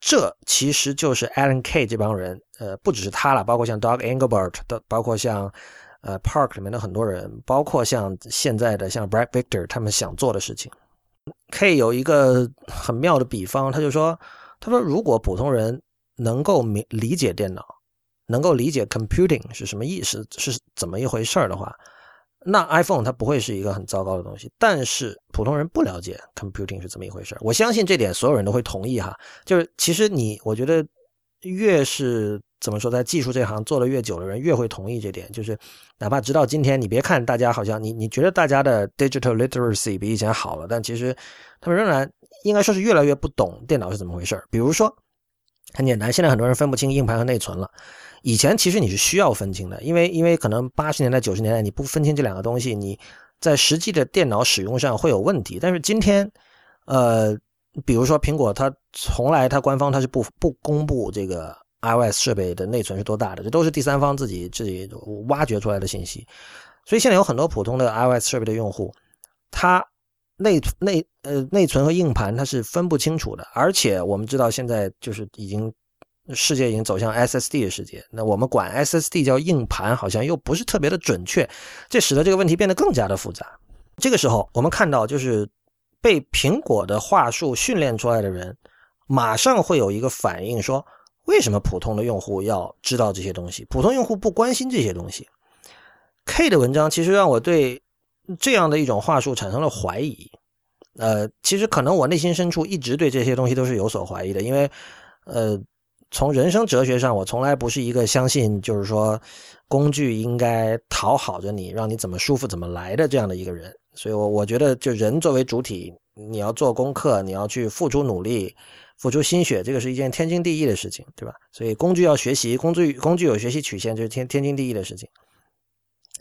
这其实就是 Alan Kay 这帮人，呃，不只是他了，包括像 Doug Engelbart 的，包括像。呃，Park 里面的很多人，包括像现在的像 Brad Victor，他们想做的事情。K 有一个很妙的比方，他就说：“他说如果普通人能够明理解电脑，能够理解 computing 是什么意思，是怎么一回事的话，那 iPhone 它不会是一个很糟糕的东西。但是普通人不了解 computing 是怎么一回事我相信这点所有人都会同意哈。就是其实你，我觉得越是。怎么说，在技术这行做的越久的人越会同意这点，就是哪怕直到今天，你别看大家好像你你觉得大家的 digital literacy 比以前好了，但其实他们仍然应该说是越来越不懂电脑是怎么回事比如说，很简单，现在很多人分不清硬盘和内存了。以前其实你是需要分清的，因为因为可能八十年代九十年代你不分清这两个东西，你在实际的电脑使用上会有问题。但是今天，呃，比如说苹果，它从来它官方它是不不公布这个。iOS 设备的内存是多大的？这都是第三方自己自己挖掘出来的信息。所以现在有很多普通的 iOS 设备的用户，他内内呃内存和硬盘它是分不清楚的。而且我们知道现在就是已经世界已经走向 SSD 的世界，那我们管 SSD 叫硬盘，好像又不是特别的准确，这使得这个问题变得更加的复杂。这个时候我们看到，就是被苹果的话术训练出来的人，马上会有一个反应说。为什么普通的用户要知道这些东西？普通用户不关心这些东西。K 的文章其实让我对这样的一种话术产生了怀疑。呃，其实可能我内心深处一直对这些东西都是有所怀疑的，因为呃，从人生哲学上，我从来不是一个相信就是说工具应该讨好着你，让你怎么舒服怎么来的这样的一个人。所以，我我觉得就人作为主体，你要做功课，你要去付出努力。付出心血，这个是一件天经地义的事情，对吧？所以工具要学习，工具工具有学习曲线，就是天天经地义的事情。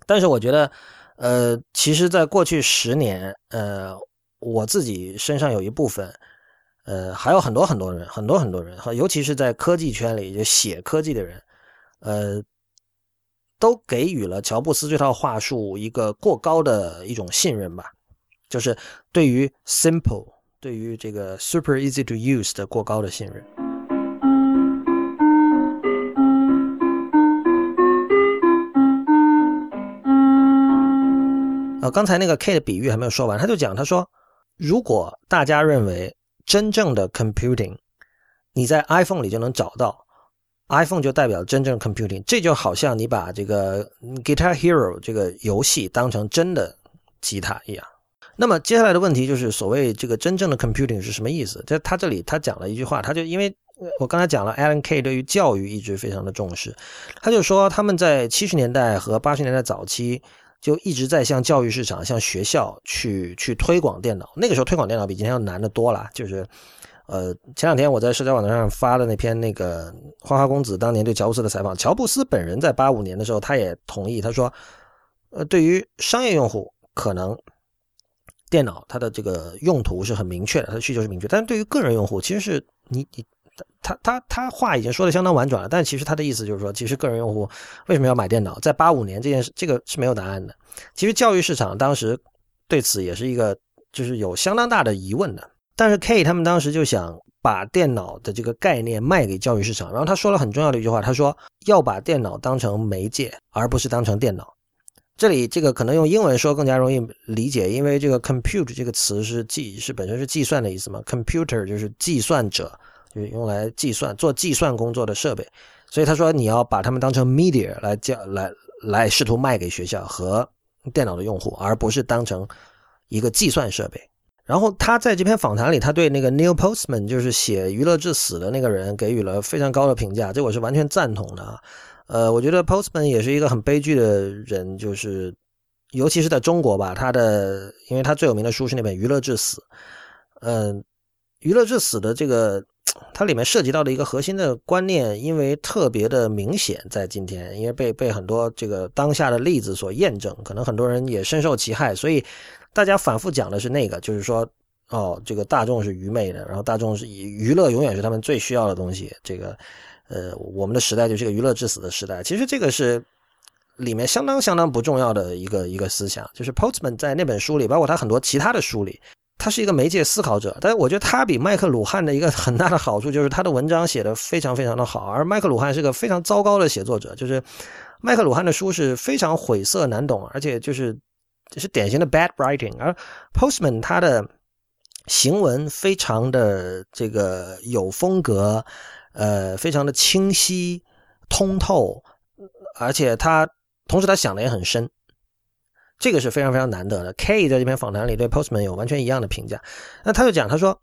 但是我觉得，呃，其实，在过去十年，呃，我自己身上有一部分，呃，还有很多很多人，很多很多人，尤其是在科技圈里就写科技的人，呃，都给予了乔布斯这套话术一个过高的一种信任吧，就是对于 simple。对于这个 super easy to use 的过高的信任。啊，刚才那个 K 的比喻还没有说完，他就讲，他说，如果大家认为真正的 computing 你在 iPhone 里就能找到，iPhone 就代表真正 computing，这就好像你把这个 Guitar Hero 这个游戏当成真的吉他一样。那么接下来的问题就是，所谓这个真正的 computing 是什么意思？在他这里，他讲了一句话，他就因为我刚才讲了，Alan Kay 对于教育一直非常的重视，他就说他们在七十年代和八十年代早期就一直在向教育市场、向学校去去推广电脑。那个时候推广电脑比今天要难得多了。就是，呃，前两天我在社交网站上发了那篇那个花花公子当年对乔布斯的采访，乔布斯本人在八五年的时候他也同意，他说，呃，对于商业用户可能。电脑它的这个用途是很明确的，它的需求是明确。但是对于个人用户，其实是你你他他他话已经说的相当婉转了。但其实他的意思就是说，其实个人用户为什么要买电脑？在八五年这件事，这个是没有答案的。其实教育市场当时对此也是一个就是有相当大的疑问的。但是 K 他们当时就想把电脑的这个概念卖给教育市场，然后他说了很重要的一句话，他说要把电脑当成媒介，而不是当成电脑。这里这个可能用英文说更加容易理解，因为这个 compute 这个词是计是本身是计算的意思嘛，computer 就是计算者，就用来计算做计算工作的设备。所以他说你要把它们当成 media 来叫来来试图卖给学校和电脑的用户，而不是当成一个计算设备。然后他在这篇访谈里，他对那个 Neil Postman，就是写《娱乐至死》的那个人，给予了非常高的评价，这我是完全赞同的。呃，我觉得 Postman 也是一个很悲剧的人，就是尤其是在中国吧，他的因为他最有名的书是那本《娱乐至死》，嗯，《娱乐至死》的这个 (tsk) 它里面涉及到的一个核心的观念，因为特别的明显，在今天，因为被被很多这个当下的例子所验证，可能很多人也深受其害，所以。大家反复讲的是那个，就是说，哦，这个大众是愚昧的，然后大众是娱乐永远是他们最需要的东西。这个，呃，我们的时代就是个娱乐至死的时代。其实这个是里面相当相当不重要的一个一个思想。就是 Postman 在那本书里，包括他很多其他的书里，他是一个媒介思考者。但是我觉得他比麦克鲁汉的一个很大的好处就是他的文章写的非常非常的好，而麦克鲁汉是个非常糟糕的写作者。就是麦克鲁汉的书是非常晦涩难懂，而且就是。这是典型的 bad writing，而 Postman 他的行文非常的这个有风格，呃，非常的清晰通透，而且他同时他想的也很深，这个是非常非常难得的。K 在这篇访谈里对 Postman 有完全一样的评价，那他就讲他说，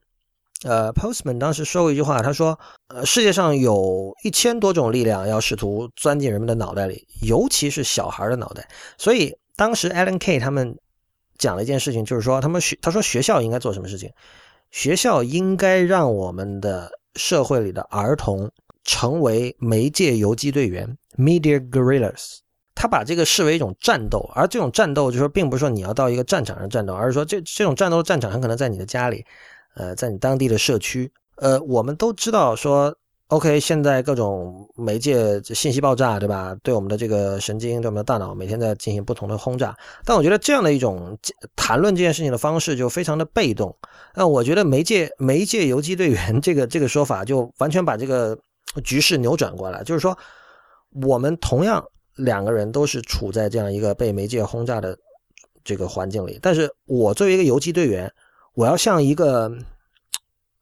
呃，Postman 当时说过一句话，他说，呃，世界上有一千多种力量要试图钻进人们的脑袋里，尤其是小孩的脑袋，所以。当时 Alan K 他们讲了一件事情，就是说他们学他说学校应该做什么事情？学校应该让我们的社会里的儿童成为媒介游击队员 （media guerrillas）。他把这个视为一种战斗，而这种战斗就是说，并不是说你要到一个战场上战斗，而是说这这种战斗的战场很可能在你的家里，呃，在你当地的社区。呃，我们都知道说。OK，现在各种媒介信息爆炸，对吧？对我们的这个神经，对我们的大脑，每天在进行不同的轰炸。但我觉得这样的一种谈论这件事情的方式就非常的被动。那我觉得媒介媒介游击队员这个这个说法就完全把这个局势扭转过来。就是说，我们同样两个人都是处在这样一个被媒介轰炸的这个环境里，但是我作为一个游击队员，我要像一个。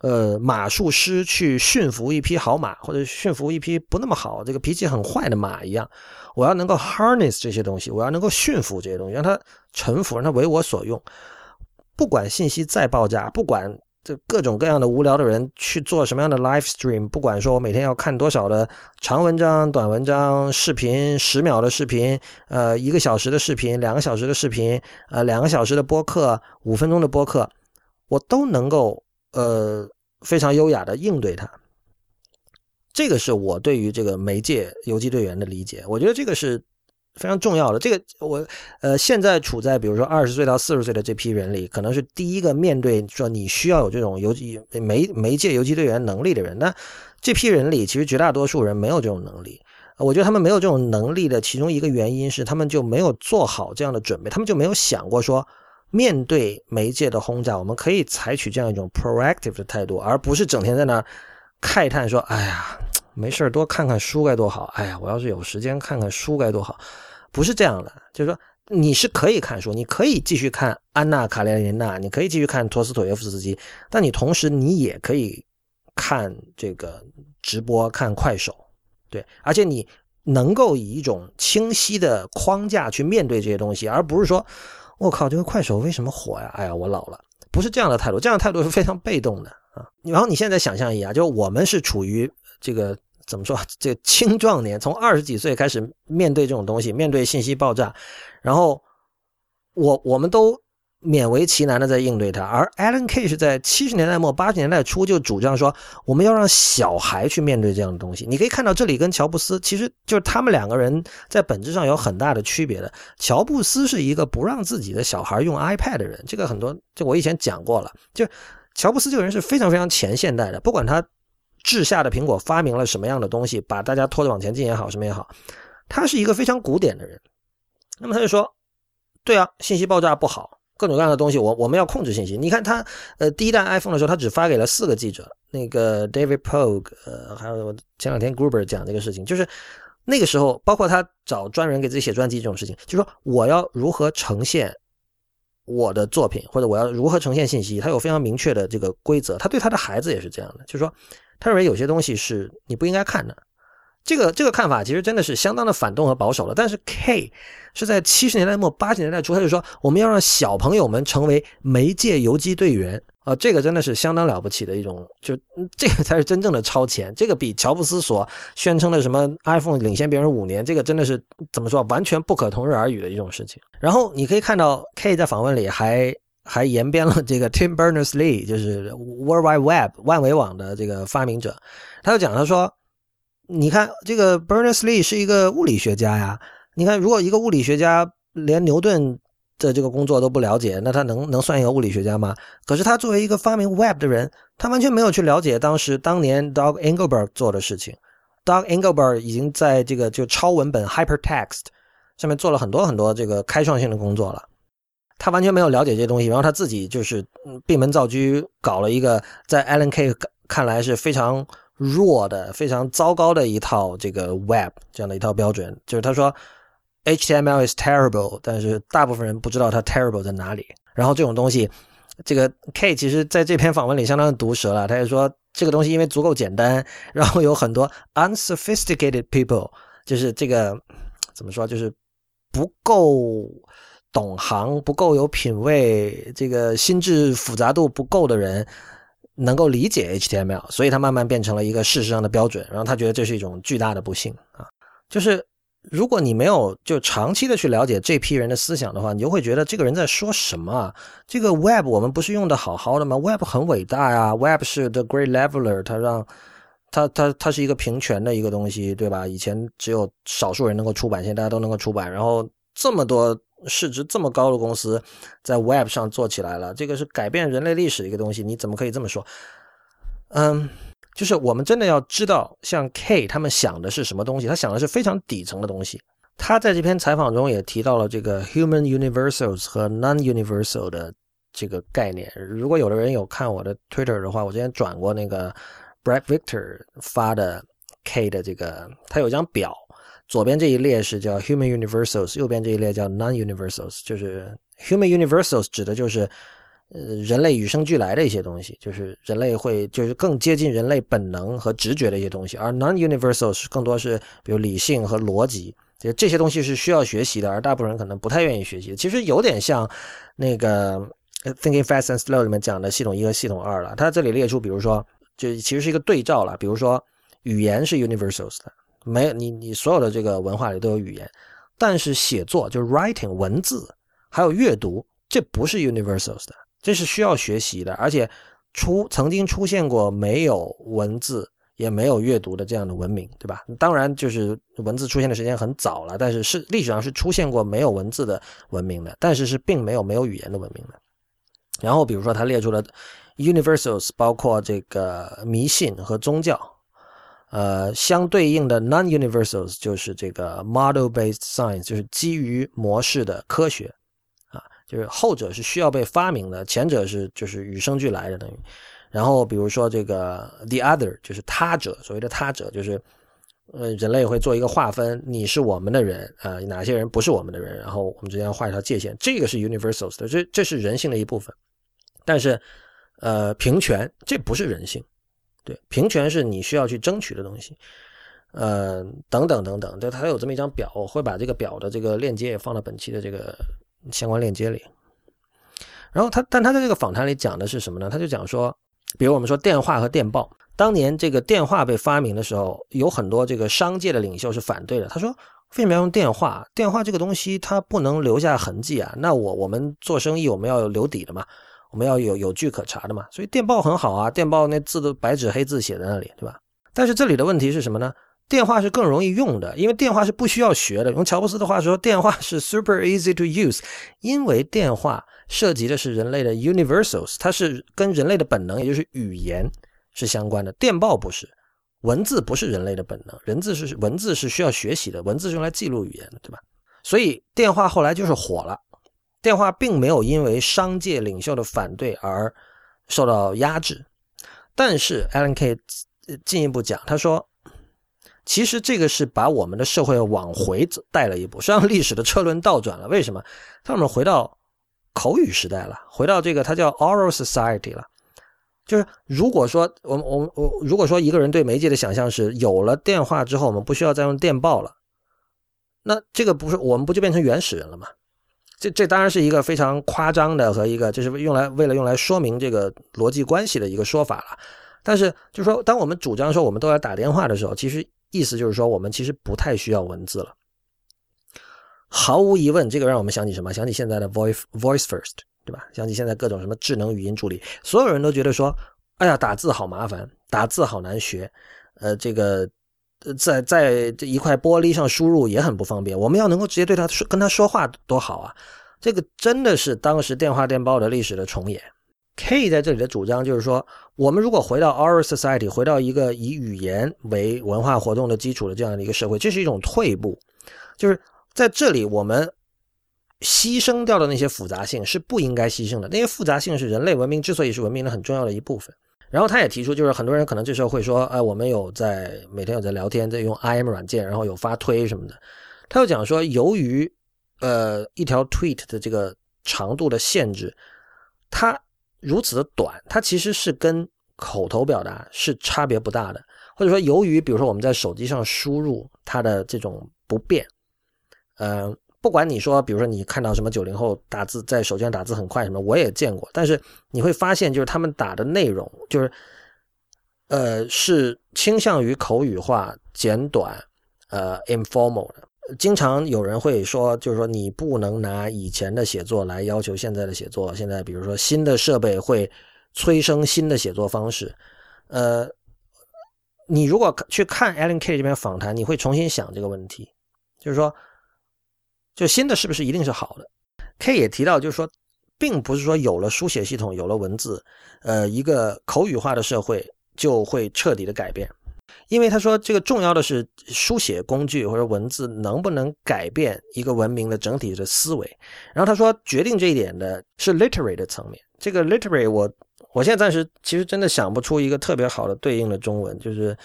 呃，马术师去驯服一匹好马，或者驯服一匹不那么好、这个脾气很坏的马一样，我要能够 harness 这些东西，我要能够驯服这些东西，让它臣服，让它为我所用。不管信息再爆炸，不管这各种各样的无聊的人去做什么样的 live stream，不管说我每天要看多少的长文章、短文章、视频、十秒的视频，呃，一个小时的视频、两个小时的视频，呃，两个小时的播客、五分钟的播客，我都能够。呃，非常优雅的应对它，这个是我对于这个媒介游击队员的理解。我觉得这个是非常重要的。这个我呃，现在处在比如说二十岁到四十岁的这批人里，可能是第一个面对说你需要有这种游击媒媒介游击队员能力的人。那这批人里，其实绝大多数人没有这种能力。我觉得他们没有这种能力的其中一个原因是，他们就没有做好这样的准备，他们就没有想过说。面对媒介的轰炸，我们可以采取这样一种 proactive 的态度，而不是整天在那慨叹说：“哎呀，没事多看看书该多好。”哎呀，我要是有时间看看书该多好。不是这样的，就是说你是可以看书，你可以继续看《安娜·卡列尼娜》，你可以继续看托斯妥耶夫斯基，但你同时你也可以看这个直播、看快手，对，而且你能够以一种清晰的框架去面对这些东西，而不是说。我靠，这个快手为什么火呀？哎呀，我老了，不是这样的态度，这样的态度是非常被动的啊。然后你现在想象一下，就我们是处于这个怎么说，这青壮年，从二十几岁开始面对这种东西，面对信息爆炸，然后我我们都。勉为其难的在应对它，而 Alan Kay 是在七十年代末八十年代初就主张说，我们要让小孩去面对这样的东西。你可以看到这里跟乔布斯其实就是他们两个人在本质上有很大的区别的。乔布斯是一个不让自己的小孩用 iPad 的人，这个很多就我以前讲过了。就乔布斯这个人是非常非常前现代的，不管他治下的苹果发明了什么样的东西，把大家拖着往前进也好，什么也好，他是一个非常古典的人。那么他就说，对啊，信息爆炸不好。各种各样的东西，我我们要控制信息。你看他，呃，第一代 iPhone 的时候，他只发给了四个记者，那个 David Pogue，呃，还有前两天 Gruber 讲这个事情，就是那个时候，包括他找专人给自己写专辑这种事情，就说我要如何呈现我的作品，或者我要如何呈现信息，他有非常明确的这个规则。他对他的孩子也是这样的，就是说，他认为有些东西是你不应该看的。这个这个看法其实真的是相当的反动和保守了。但是 K 是在七十年代末八十年代初，他就说我们要让小朋友们成为媒介游击队员啊，这个真的是相当了不起的一种，就这个才是真正的超前。这个比乔布斯所宣称的什么 iPhone 领先别人五年，这个真的是怎么说，完全不可同日而语的一种事情。然后你可以看到 K 在访问里还还延边了这个 Tim Berners-Lee，就是 World Wide Web 万维网的这个发明者，他就讲他说。你看，这个 Berners-Lee 是一个物理学家呀。你看，如果一个物理学家连牛顿的这个工作都不了解，那他能能算一个物理学家吗？可是他作为一个发明 Web 的人，他完全没有去了解当时当年 Doug Engelbart 做的事情。Doug Engelbart 已经在这个就超文本 Hypertext 上面做了很多很多这个开创性的工作了。他完全没有了解这些东西，然后他自己就是闭门造车，搞了一个在 Alan Kay 看来是非常。弱的非常糟糕的一套这个 Web 这样的一套标准，就是他说 HTML is terrible，但是大部分人不知道它 terrible 在哪里。然后这种东西，这个 K 其实在这篇访问里相当毒舌了，他就说这个东西因为足够简单，然后有很多 unsophisticated people，就是这个怎么说，就是不够懂行、不够有品位、这个心智复杂度不够的人。能够理解 HTML，所以它慢慢变成了一个事实上的标准。然后他觉得这是一种巨大的不幸啊！就是如果你没有就长期的去了解这批人的思想的话，你就会觉得这个人在说什么啊？这个 Web 我们不是用的好好的吗？Web 很伟大呀，Web 是 The Great Leveler，它让它它它是一个平权的一个东西，对吧？以前只有少数人能够出版，现在大家都能够出版，然后这么多。市值这么高的公司，在 Web 上做起来了，这个是改变人类历史的一个东西，你怎么可以这么说？嗯，就是我们真的要知道，像 K 他们想的是什么东西？他想的是非常底层的东西。他在这篇采访中也提到了这个 Human Universals 和 Non-Universal 的这个概念。如果有的人有看我的 Twitter 的话，我之前转过那个 Brad Victor 发的 K 的这个，他有张表。左边这一列是叫 human universals，右边这一列叫 non-universals。就是 human universals 指的就是呃人类与生俱来的一些东西，就是人类会就是更接近人类本能和直觉的一些东西。而 non-universals 更多是比如理性和逻辑，就这些东西是需要学习的，而大部分人可能不太愿意学习。其实有点像那个 Thinking Fast and Slow 里面讲的系统一和系统二了。它这里列出，比如说就其实是一个对照了，比如说语言是 universals 的。没有你，你所有的这个文化里都有语言，但是写作就是 writing 文字，还有阅读，这不是 universals 的，这是需要学习的，而且出曾经出现过没有文字也没有阅读的这样的文明，对吧？当然就是文字出现的时间很早了，但是是历史上是出现过没有文字的文明的，但是是并没有没有语言的文明的。然后比如说他列出了 universals，包括这个迷信和宗教。呃，相对应的 non-universals 就是这个 model-based science，就是基于模式的科学，就是后者是需要被发明的，前者是就是与生俱来的等于。然后比如说这个 the other 就是他者，所谓的他者就是呃人类会做一个划分，你是我们的人啊，哪些人不是我们的人，然后我们之间画一条界限，这个是 universal 的，这这是人性的一部分。但是呃平权这不是人性。对，平权是你需要去争取的东西，呃，等等等等，对，他有这么一张表，我会把这个表的这个链接也放到本期的这个相关链接里。然后他，但他在这个访谈里讲的是什么呢？他就讲说，比如我们说电话和电报，当年这个电话被发明的时候，有很多这个商界的领袖是反对的。他说，为什么要用电话？电话这个东西它不能留下痕迹啊。那我我们做生意我们要留底的嘛。我们要有有据可查的嘛，所以电报很好啊，电报那字都白纸黑字写在那里，对吧？但是这里的问题是什么呢？电话是更容易用的，因为电话是不需要学的。用乔布斯的话说，电话是 super easy to use，因为电话涉及的是人类的 universals，它是跟人类的本能，也就是语言是相关的。电报不是，文字不是人类的本能，人字是文字是需要学习的，文字是用来记录语言的，对吧？所以电话后来就是火了。电话并没有因为商界领袖的反对而受到压制，但是 Alan K 进一步讲，他说，其实这个是把我们的社会往回带了一步，实际上历史的车轮倒转了。为什么？他们回到口语时代了，回到这个它叫 oral society 了。就是如果说我们我们我如果说一个人对媒介的想象是有了电话之后，我们不需要再用电报了，那这个不是我们不就变成原始人了吗？这这当然是一个非常夸张的和一个就是用来为了用来说明这个逻辑关系的一个说法了。但是就是说，当我们主张说我们都要打电话的时候，其实意思就是说我们其实不太需要文字了。毫无疑问，这个让我们想起什么？想起现在的 voice voice first，对吧？想起现在各种什么智能语音助理，所有人都觉得说，哎呀，打字好麻烦，打字好难学，呃，这个在在这一块玻璃上输入也很不方便。我们要能够直接对他说跟他说话多好啊！这个真的是当时电话电报的历史的重演。K 在这里的主张就是说，我们如果回到 our society，回到一个以语言为文化活动的基础的这样的一个社会，这是一种退步，就是。在这里，我们牺牲掉的那些复杂性是不应该牺牲的。那些复杂性是人类文明之所以是文明的很重要的一部分。然后他也提出，就是很多人可能这时候会说：“哎，我们有在每天有在聊天，在用 IM 软件，然后有发推什么的。”他又讲说，由于呃一条 tweet 的这个长度的限制，它如此的短，它其实是跟口头表达是差别不大的。或者说，由于比如说我们在手机上输入它的这种不便。呃，不管你说，比如说你看到什么九零后打字在手机上打字很快什么，我也见过。但是你会发现，就是他们打的内容，就是呃，是倾向于口语化、简短、呃，informal 的。经常有人会说，就是说你不能拿以前的写作来要求现在的写作。现在比如说新的设备会催生新的写作方式。呃，你如果去看 Alan K 这边访谈，你会重新想这个问题，就是说。就新的是不是一定是好的？K 也提到，就是说，并不是说有了书写系统，有了文字，呃，一个口语化的社会就会彻底的改变。因为他说，这个重要的是书写工具或者文字能不能改变一个文明的整体的思维。然后他说，决定这一点的是 literary 的层面。这个 literary，我我现在暂时其实真的想不出一个特别好的对应的中文，就是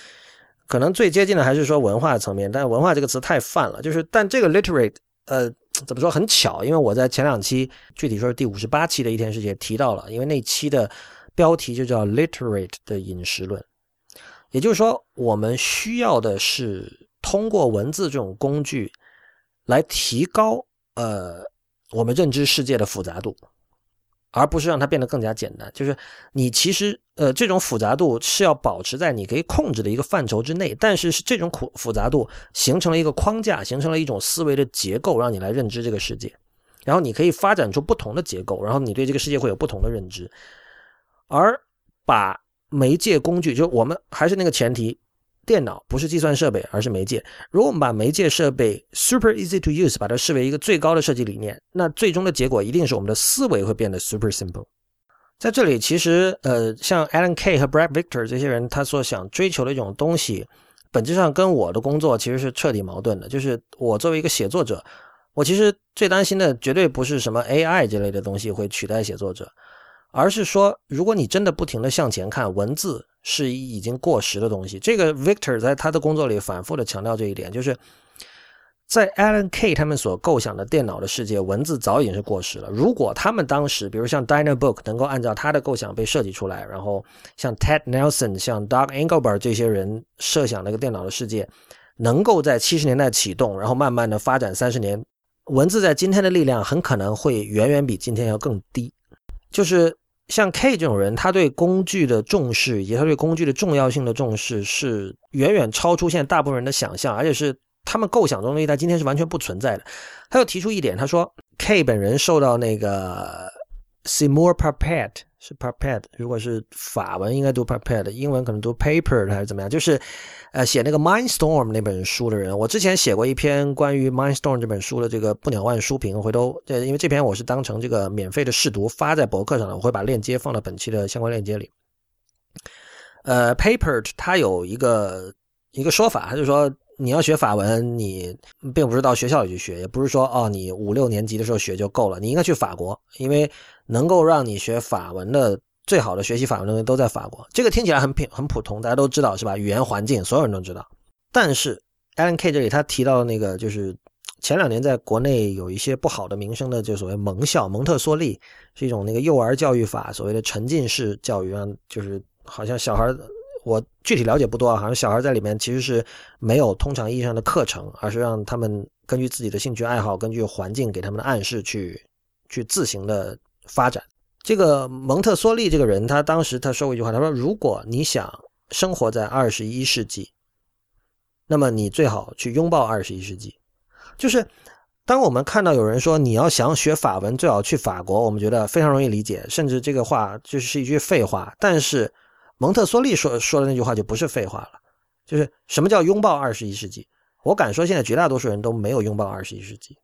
可能最接近的还是说文化层面，但文化这个词太泛了。就是但这个 literary。呃，怎么说很巧？因为我在前两期，具体说是第五十八期的一天世界提到了，因为那期的标题就叫 “literate 的饮食论”，也就是说，我们需要的是通过文字这种工具来提高呃我们认知世界的复杂度。而不是让它变得更加简单，就是你其实呃这种复杂度是要保持在你可以控制的一个范畴之内，但是是这种复复杂度形成了一个框架，形成了一种思维的结构，让你来认知这个世界，然后你可以发展出不同的结构，然后你对这个世界会有不同的认知，而把媒介工具，就我们还是那个前提。电脑不是计算设备，而是媒介。如果我们把媒介设备 super easy to use，把它视为一个最高的设计理念，那最终的结果一定是我们的思维会变得 super simple。在这里，其实呃，像 Alan Kay 和 Brad Victor 这些人，他所想追求的一种东西，本质上跟我的工作其实是彻底矛盾的。就是我作为一个写作者，我其实最担心的绝对不是什么 AI 这类的东西会取代写作者，而是说，如果你真的不停的向前看，文字。是已经过时的东西。这个 Victor 在他的工作里反复的强调这一点，就是在 Alan K 他们所构想的电脑的世界，文字早已经是过时了。如果他们当时，比如像 Dynabook 能够按照他的构想被设计出来，然后像 Ted Nelson、像 Doug Engelbart 这些人设想那个电脑的世界，能够在七十年代启动，然后慢慢的发展三十年，文字在今天的力量很可能会远远比今天要更低。就是。像 K 这种人，他对工具的重视以及他对工具的重要性的重视，是远远超出现在大部分人的想象，而且是他们构想中的一代今天是完全不存在的。他又提出一点，他说 K 本人受到那个 Seymour Papet。是 Papert，如果是法文应该读 Papert，英文可能读 Paper 还是怎么样？就是，呃，写那个 Mindstorm 那本书的人，我之前写过一篇关于 Mindstorm 这本书的这个不鸟万书评，回头，呃，因为这篇我是当成这个免费的试读发在博客上的，我会把链接放到本期的相关链接里。呃，Paper 它有一个一个说法，就是说你要学法文，你并不是到学校里去学，也不是说哦你五六年级的时候学就够了，你应该去法国，因为。能够让你学法文的最好的学习法文的人都在法国，这个听起来很平很普通，大家都知道是吧？语言环境所有人都知道。但是 Alan K 这里他提到的那个就是前两年在国内有一些不好的名声的，就所谓蒙校，蒙特梭利是一种那个幼儿教育法，所谓的沉浸式教育，让就是好像小孩，我具体了解不多啊，好像小孩在里面其实是没有通常意义上的课程，而是让他们根据自己的兴趣爱好，根据环境给他们的暗示去去自行的发展。这个蒙特梭利这个人，他当时他说过一句话，他说：“如果你想生活在二十一世纪，那么你最好去拥抱二十一世纪。”就是当我们看到有人说你要想学法文，最好去法国，我们觉得非常容易理解，甚至这个话就是一句废话。但是蒙特梭利说说的那句话就不是废话了，就是什么叫拥抱二十一世纪？我敢说，现在绝大多数人都没有拥抱二十一世纪，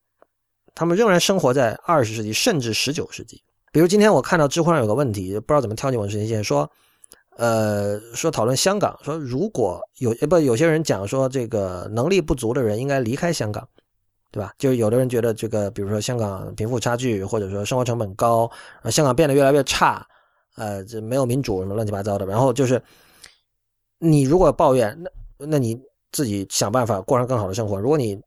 他们仍然生活在二十世纪，甚至十九世纪。比如今天我看到知乎上有个问题，不知道怎么挑进我的时间线，说，呃，说讨论香港，说如果有不有些人讲说这个能力不足的人应该离开香港，对吧？就是有的人觉得这个，比如说香港贫富差距，或者说生活成本高，啊香港变得越来越差，呃，这没有民主什么乱七八糟的。然后就是你如果抱怨，那那你自己想办法过上更好的生活。如果你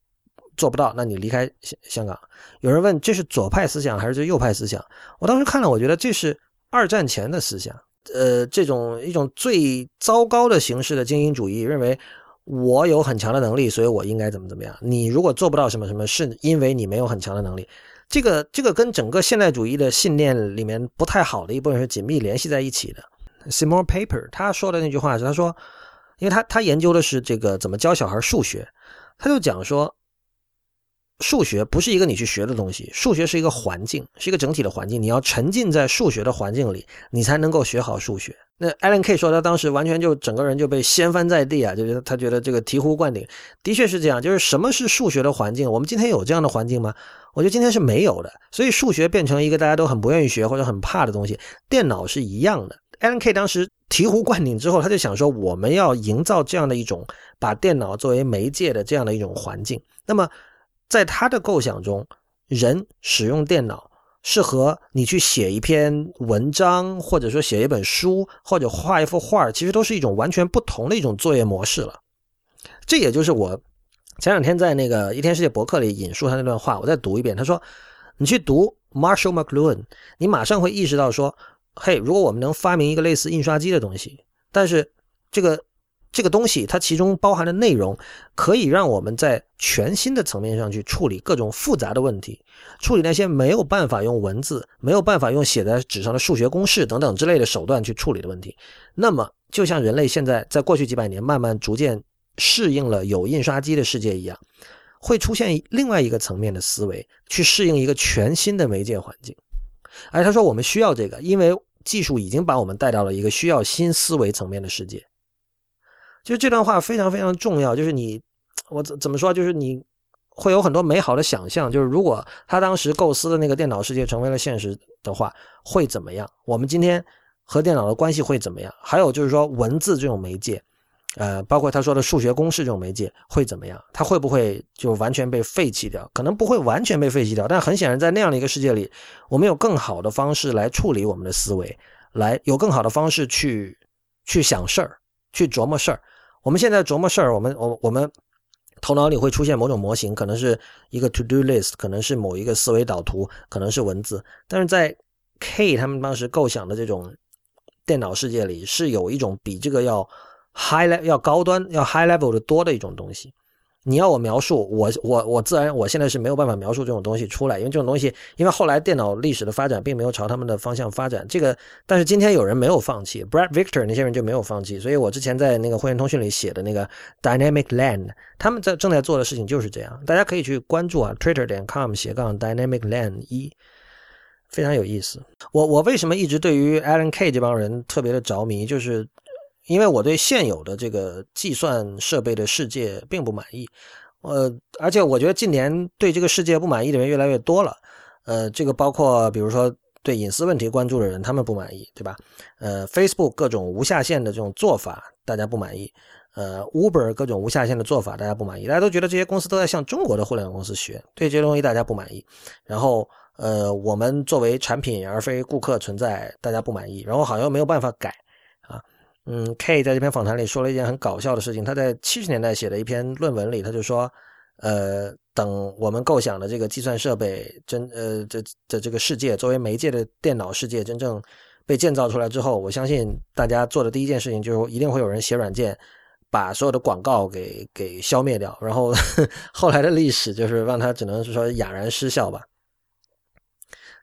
做不到，那你离开香香港。有人问这是左派思想还是右派思想？我当时看了，我觉得这是二战前的思想。呃，这种一种最糟糕的形式的精英主义，认为我有很强的能力，所以我应该怎么怎么样。你如果做不到什么什么，是因为你没有很强的能力。这个这个跟整个现代主义的信念里面不太好的一部分是紧密联系在一起的。Simon Paper 他说的那句话是，他说，因为他他研究的是这个怎么教小孩数学，他就讲说。数学不是一个你去学的东西，数学是一个环境，是一个整体的环境。你要沉浸在数学的环境里，你才能够学好数学。那 Alan K 说，他当时完全就整个人就被掀翻在地啊，就是他觉得这个醍醐灌顶。的确是这样，就是什么是数学的环境？我们今天有这样的环境吗？我觉得今天是没有的。所以数学变成一个大家都很不愿意学或者很怕的东西。电脑是一样的。Alan K 当时醍醐灌顶之后，他就想说，我们要营造这样的一种把电脑作为媒介的这样的一种环境。那么。在他的构想中，人使用电脑是和你去写一篇文章，或者说写一本书，或者画一幅画，其实都是一种完全不同的一种作业模式了。这也就是我前两天在那个一天世界博客里引述他那段话，我再读一遍。他说：“你去读 Marshall McLuhan，你马上会意识到说，嘿，如果我们能发明一个类似印刷机的东西，但是这个。”这个东西它其中包含的内容，可以让我们在全新的层面上去处理各种复杂的问题，处理那些没有办法用文字、没有办法用写在纸上的数学公式等等之类的手段去处理的问题。那么，就像人类现在在过去几百年慢慢逐渐适应了有印刷机的世界一样，会出现另外一个层面的思维，去适应一个全新的媒介环境。而他说，我们需要这个，因为技术已经把我们带到了一个需要新思维层面的世界。就这段话非常非常重要，就是你，我怎怎么说？就是你会有很多美好的想象，就是如果他当时构思的那个电脑世界成为了现实的话，会怎么样？我们今天和电脑的关系会怎么样？还有就是说，文字这种媒介，呃，包括他说的数学公式这种媒介会怎么样？它会不会就完全被废弃掉？可能不会完全被废弃掉，但很显然，在那样的一个世界里，我们有更好的方式来处理我们的思维，来有更好的方式去去想事儿，去琢磨事儿。我们现在琢磨事儿，我们我我们头脑里会出现某种模型，可能是一个 to do list，可能是某一个思维导图，可能是文字。但是在 K 他们当时构想的这种电脑世界里，是有一种比这个要 high level 要高端、要 high level 的多的一种东西。你要我描述，我我我自然我现在是没有办法描述这种东西出来，因为这种东西，因为后来电脑历史的发展并没有朝他们的方向发展。这个，但是今天有人没有放弃，Brad Victor 那些人就没有放弃。所以我之前在那个会员通讯里写的那个 Dynamic Land，他们在正在做的事情就是这样。大家可以去关注啊，Twitter 点 com 斜杠 Dynamic Land 一，非常有意思。我我为什么一直对于 Alan K 这帮人特别的着迷，就是。因为我对现有的这个计算设备的世界并不满意，呃，而且我觉得近年对这个世界不满意的人越来越多了，呃，这个包括比如说对隐私问题关注的人，他们不满意，对吧？呃，Facebook 各种无下限的这种做法，大家不满意；呃，Uber 各种无下限的做法，大家不满意。大家都觉得这些公司都在向中国的互联网公司学，对这些东西大家不满意。然后，呃，我们作为产品而非顾客存在，大家不满意。然后好像没有办法改。嗯，K 在这篇访谈里说了一件很搞笑的事情。他在七十年代写的一篇论文里，他就说，呃，等我们构想的这个计算设备真呃这这这个世界作为媒介的电脑世界真正被建造出来之后，我相信大家做的第一件事情就是一定会有人写软件，把所有的广告给给消灭掉，然后 (laughs) 后来的历史就是让它只能是说哑然失笑吧。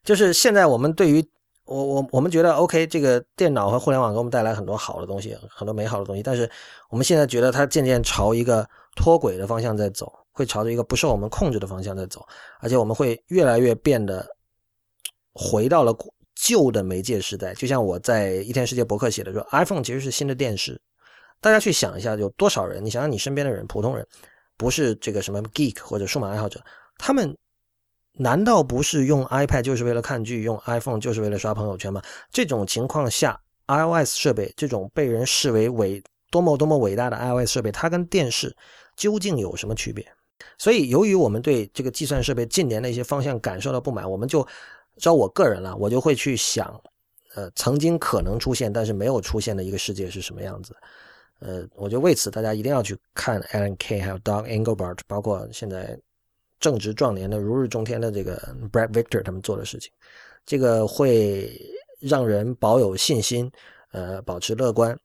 就是现在我们对于我我我们觉得 OK，这个电脑和互联网给我们带来很多好的东西，很多美好的东西，但是我们现在觉得它渐渐朝一个脱轨的方向在走。会朝着一个不受我们控制的方向在走，而且我们会越来越变得回到了旧的媒介时代。就像我在一天世界博客写的说，iPhone 其实是新的电视。大家去想一下，有多少人？你想想你身边的人，普通人，不是这个什么 geek 或者数码爱好者，他们难道不是用 iPad 就是为了看剧，用 iPhone 就是为了刷朋友圈吗？这种情况下，iOS 设备这种被人视为伟多么多么伟大的 iOS 设备，它跟电视究竟有什么区别？所以，由于我们对这个计算设备近年的一些方向感受到不满，我们就照我个人了，我就会去想，呃，曾经可能出现但是没有出现的一个世界是什么样子。呃，我就为此大家一定要去看 Alan Kay 还有 Doug Engelbart，包括现在正值壮年的如日中天的这个 Brad Victor 他们做的事情，这个会让人保有信心，呃，保持乐观，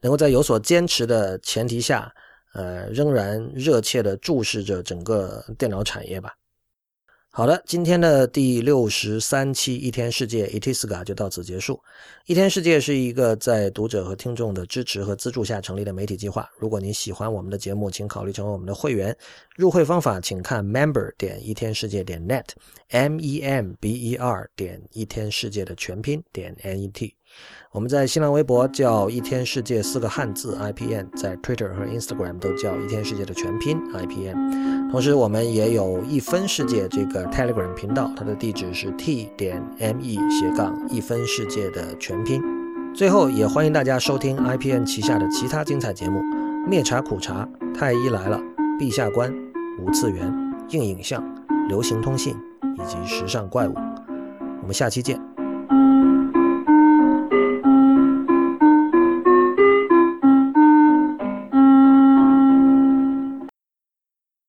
能够在有所坚持的前提下。呃，仍然热切地注视着整个电脑产业吧。好的，今天的第六十三期《一天世界》Itiska 就到此结束。一天世界是一个在读者和听众的支持和资助下成立的媒体计划。如果您喜欢我们的节目，请考虑成为我们的会员。入会方法，请看 member 点一天世界点 net，m e m b e r 点一天世界的全拼点 n e t。我们在新浪微博叫一天世界四个汉字 IPN，在 Twitter 和 Instagram 都叫一天世界的全拼 IPN。同时，我们也有一分世界这个 Telegram 频道，它的地址是 t 点 me 斜杠一分世界的全拼。最后，也欢迎大家收听 IPN 旗下的其他精彩节目：灭茶苦茶、太医来了、陛下观、无次元、硬影像、流行通信以及时尚怪物。我们下期见。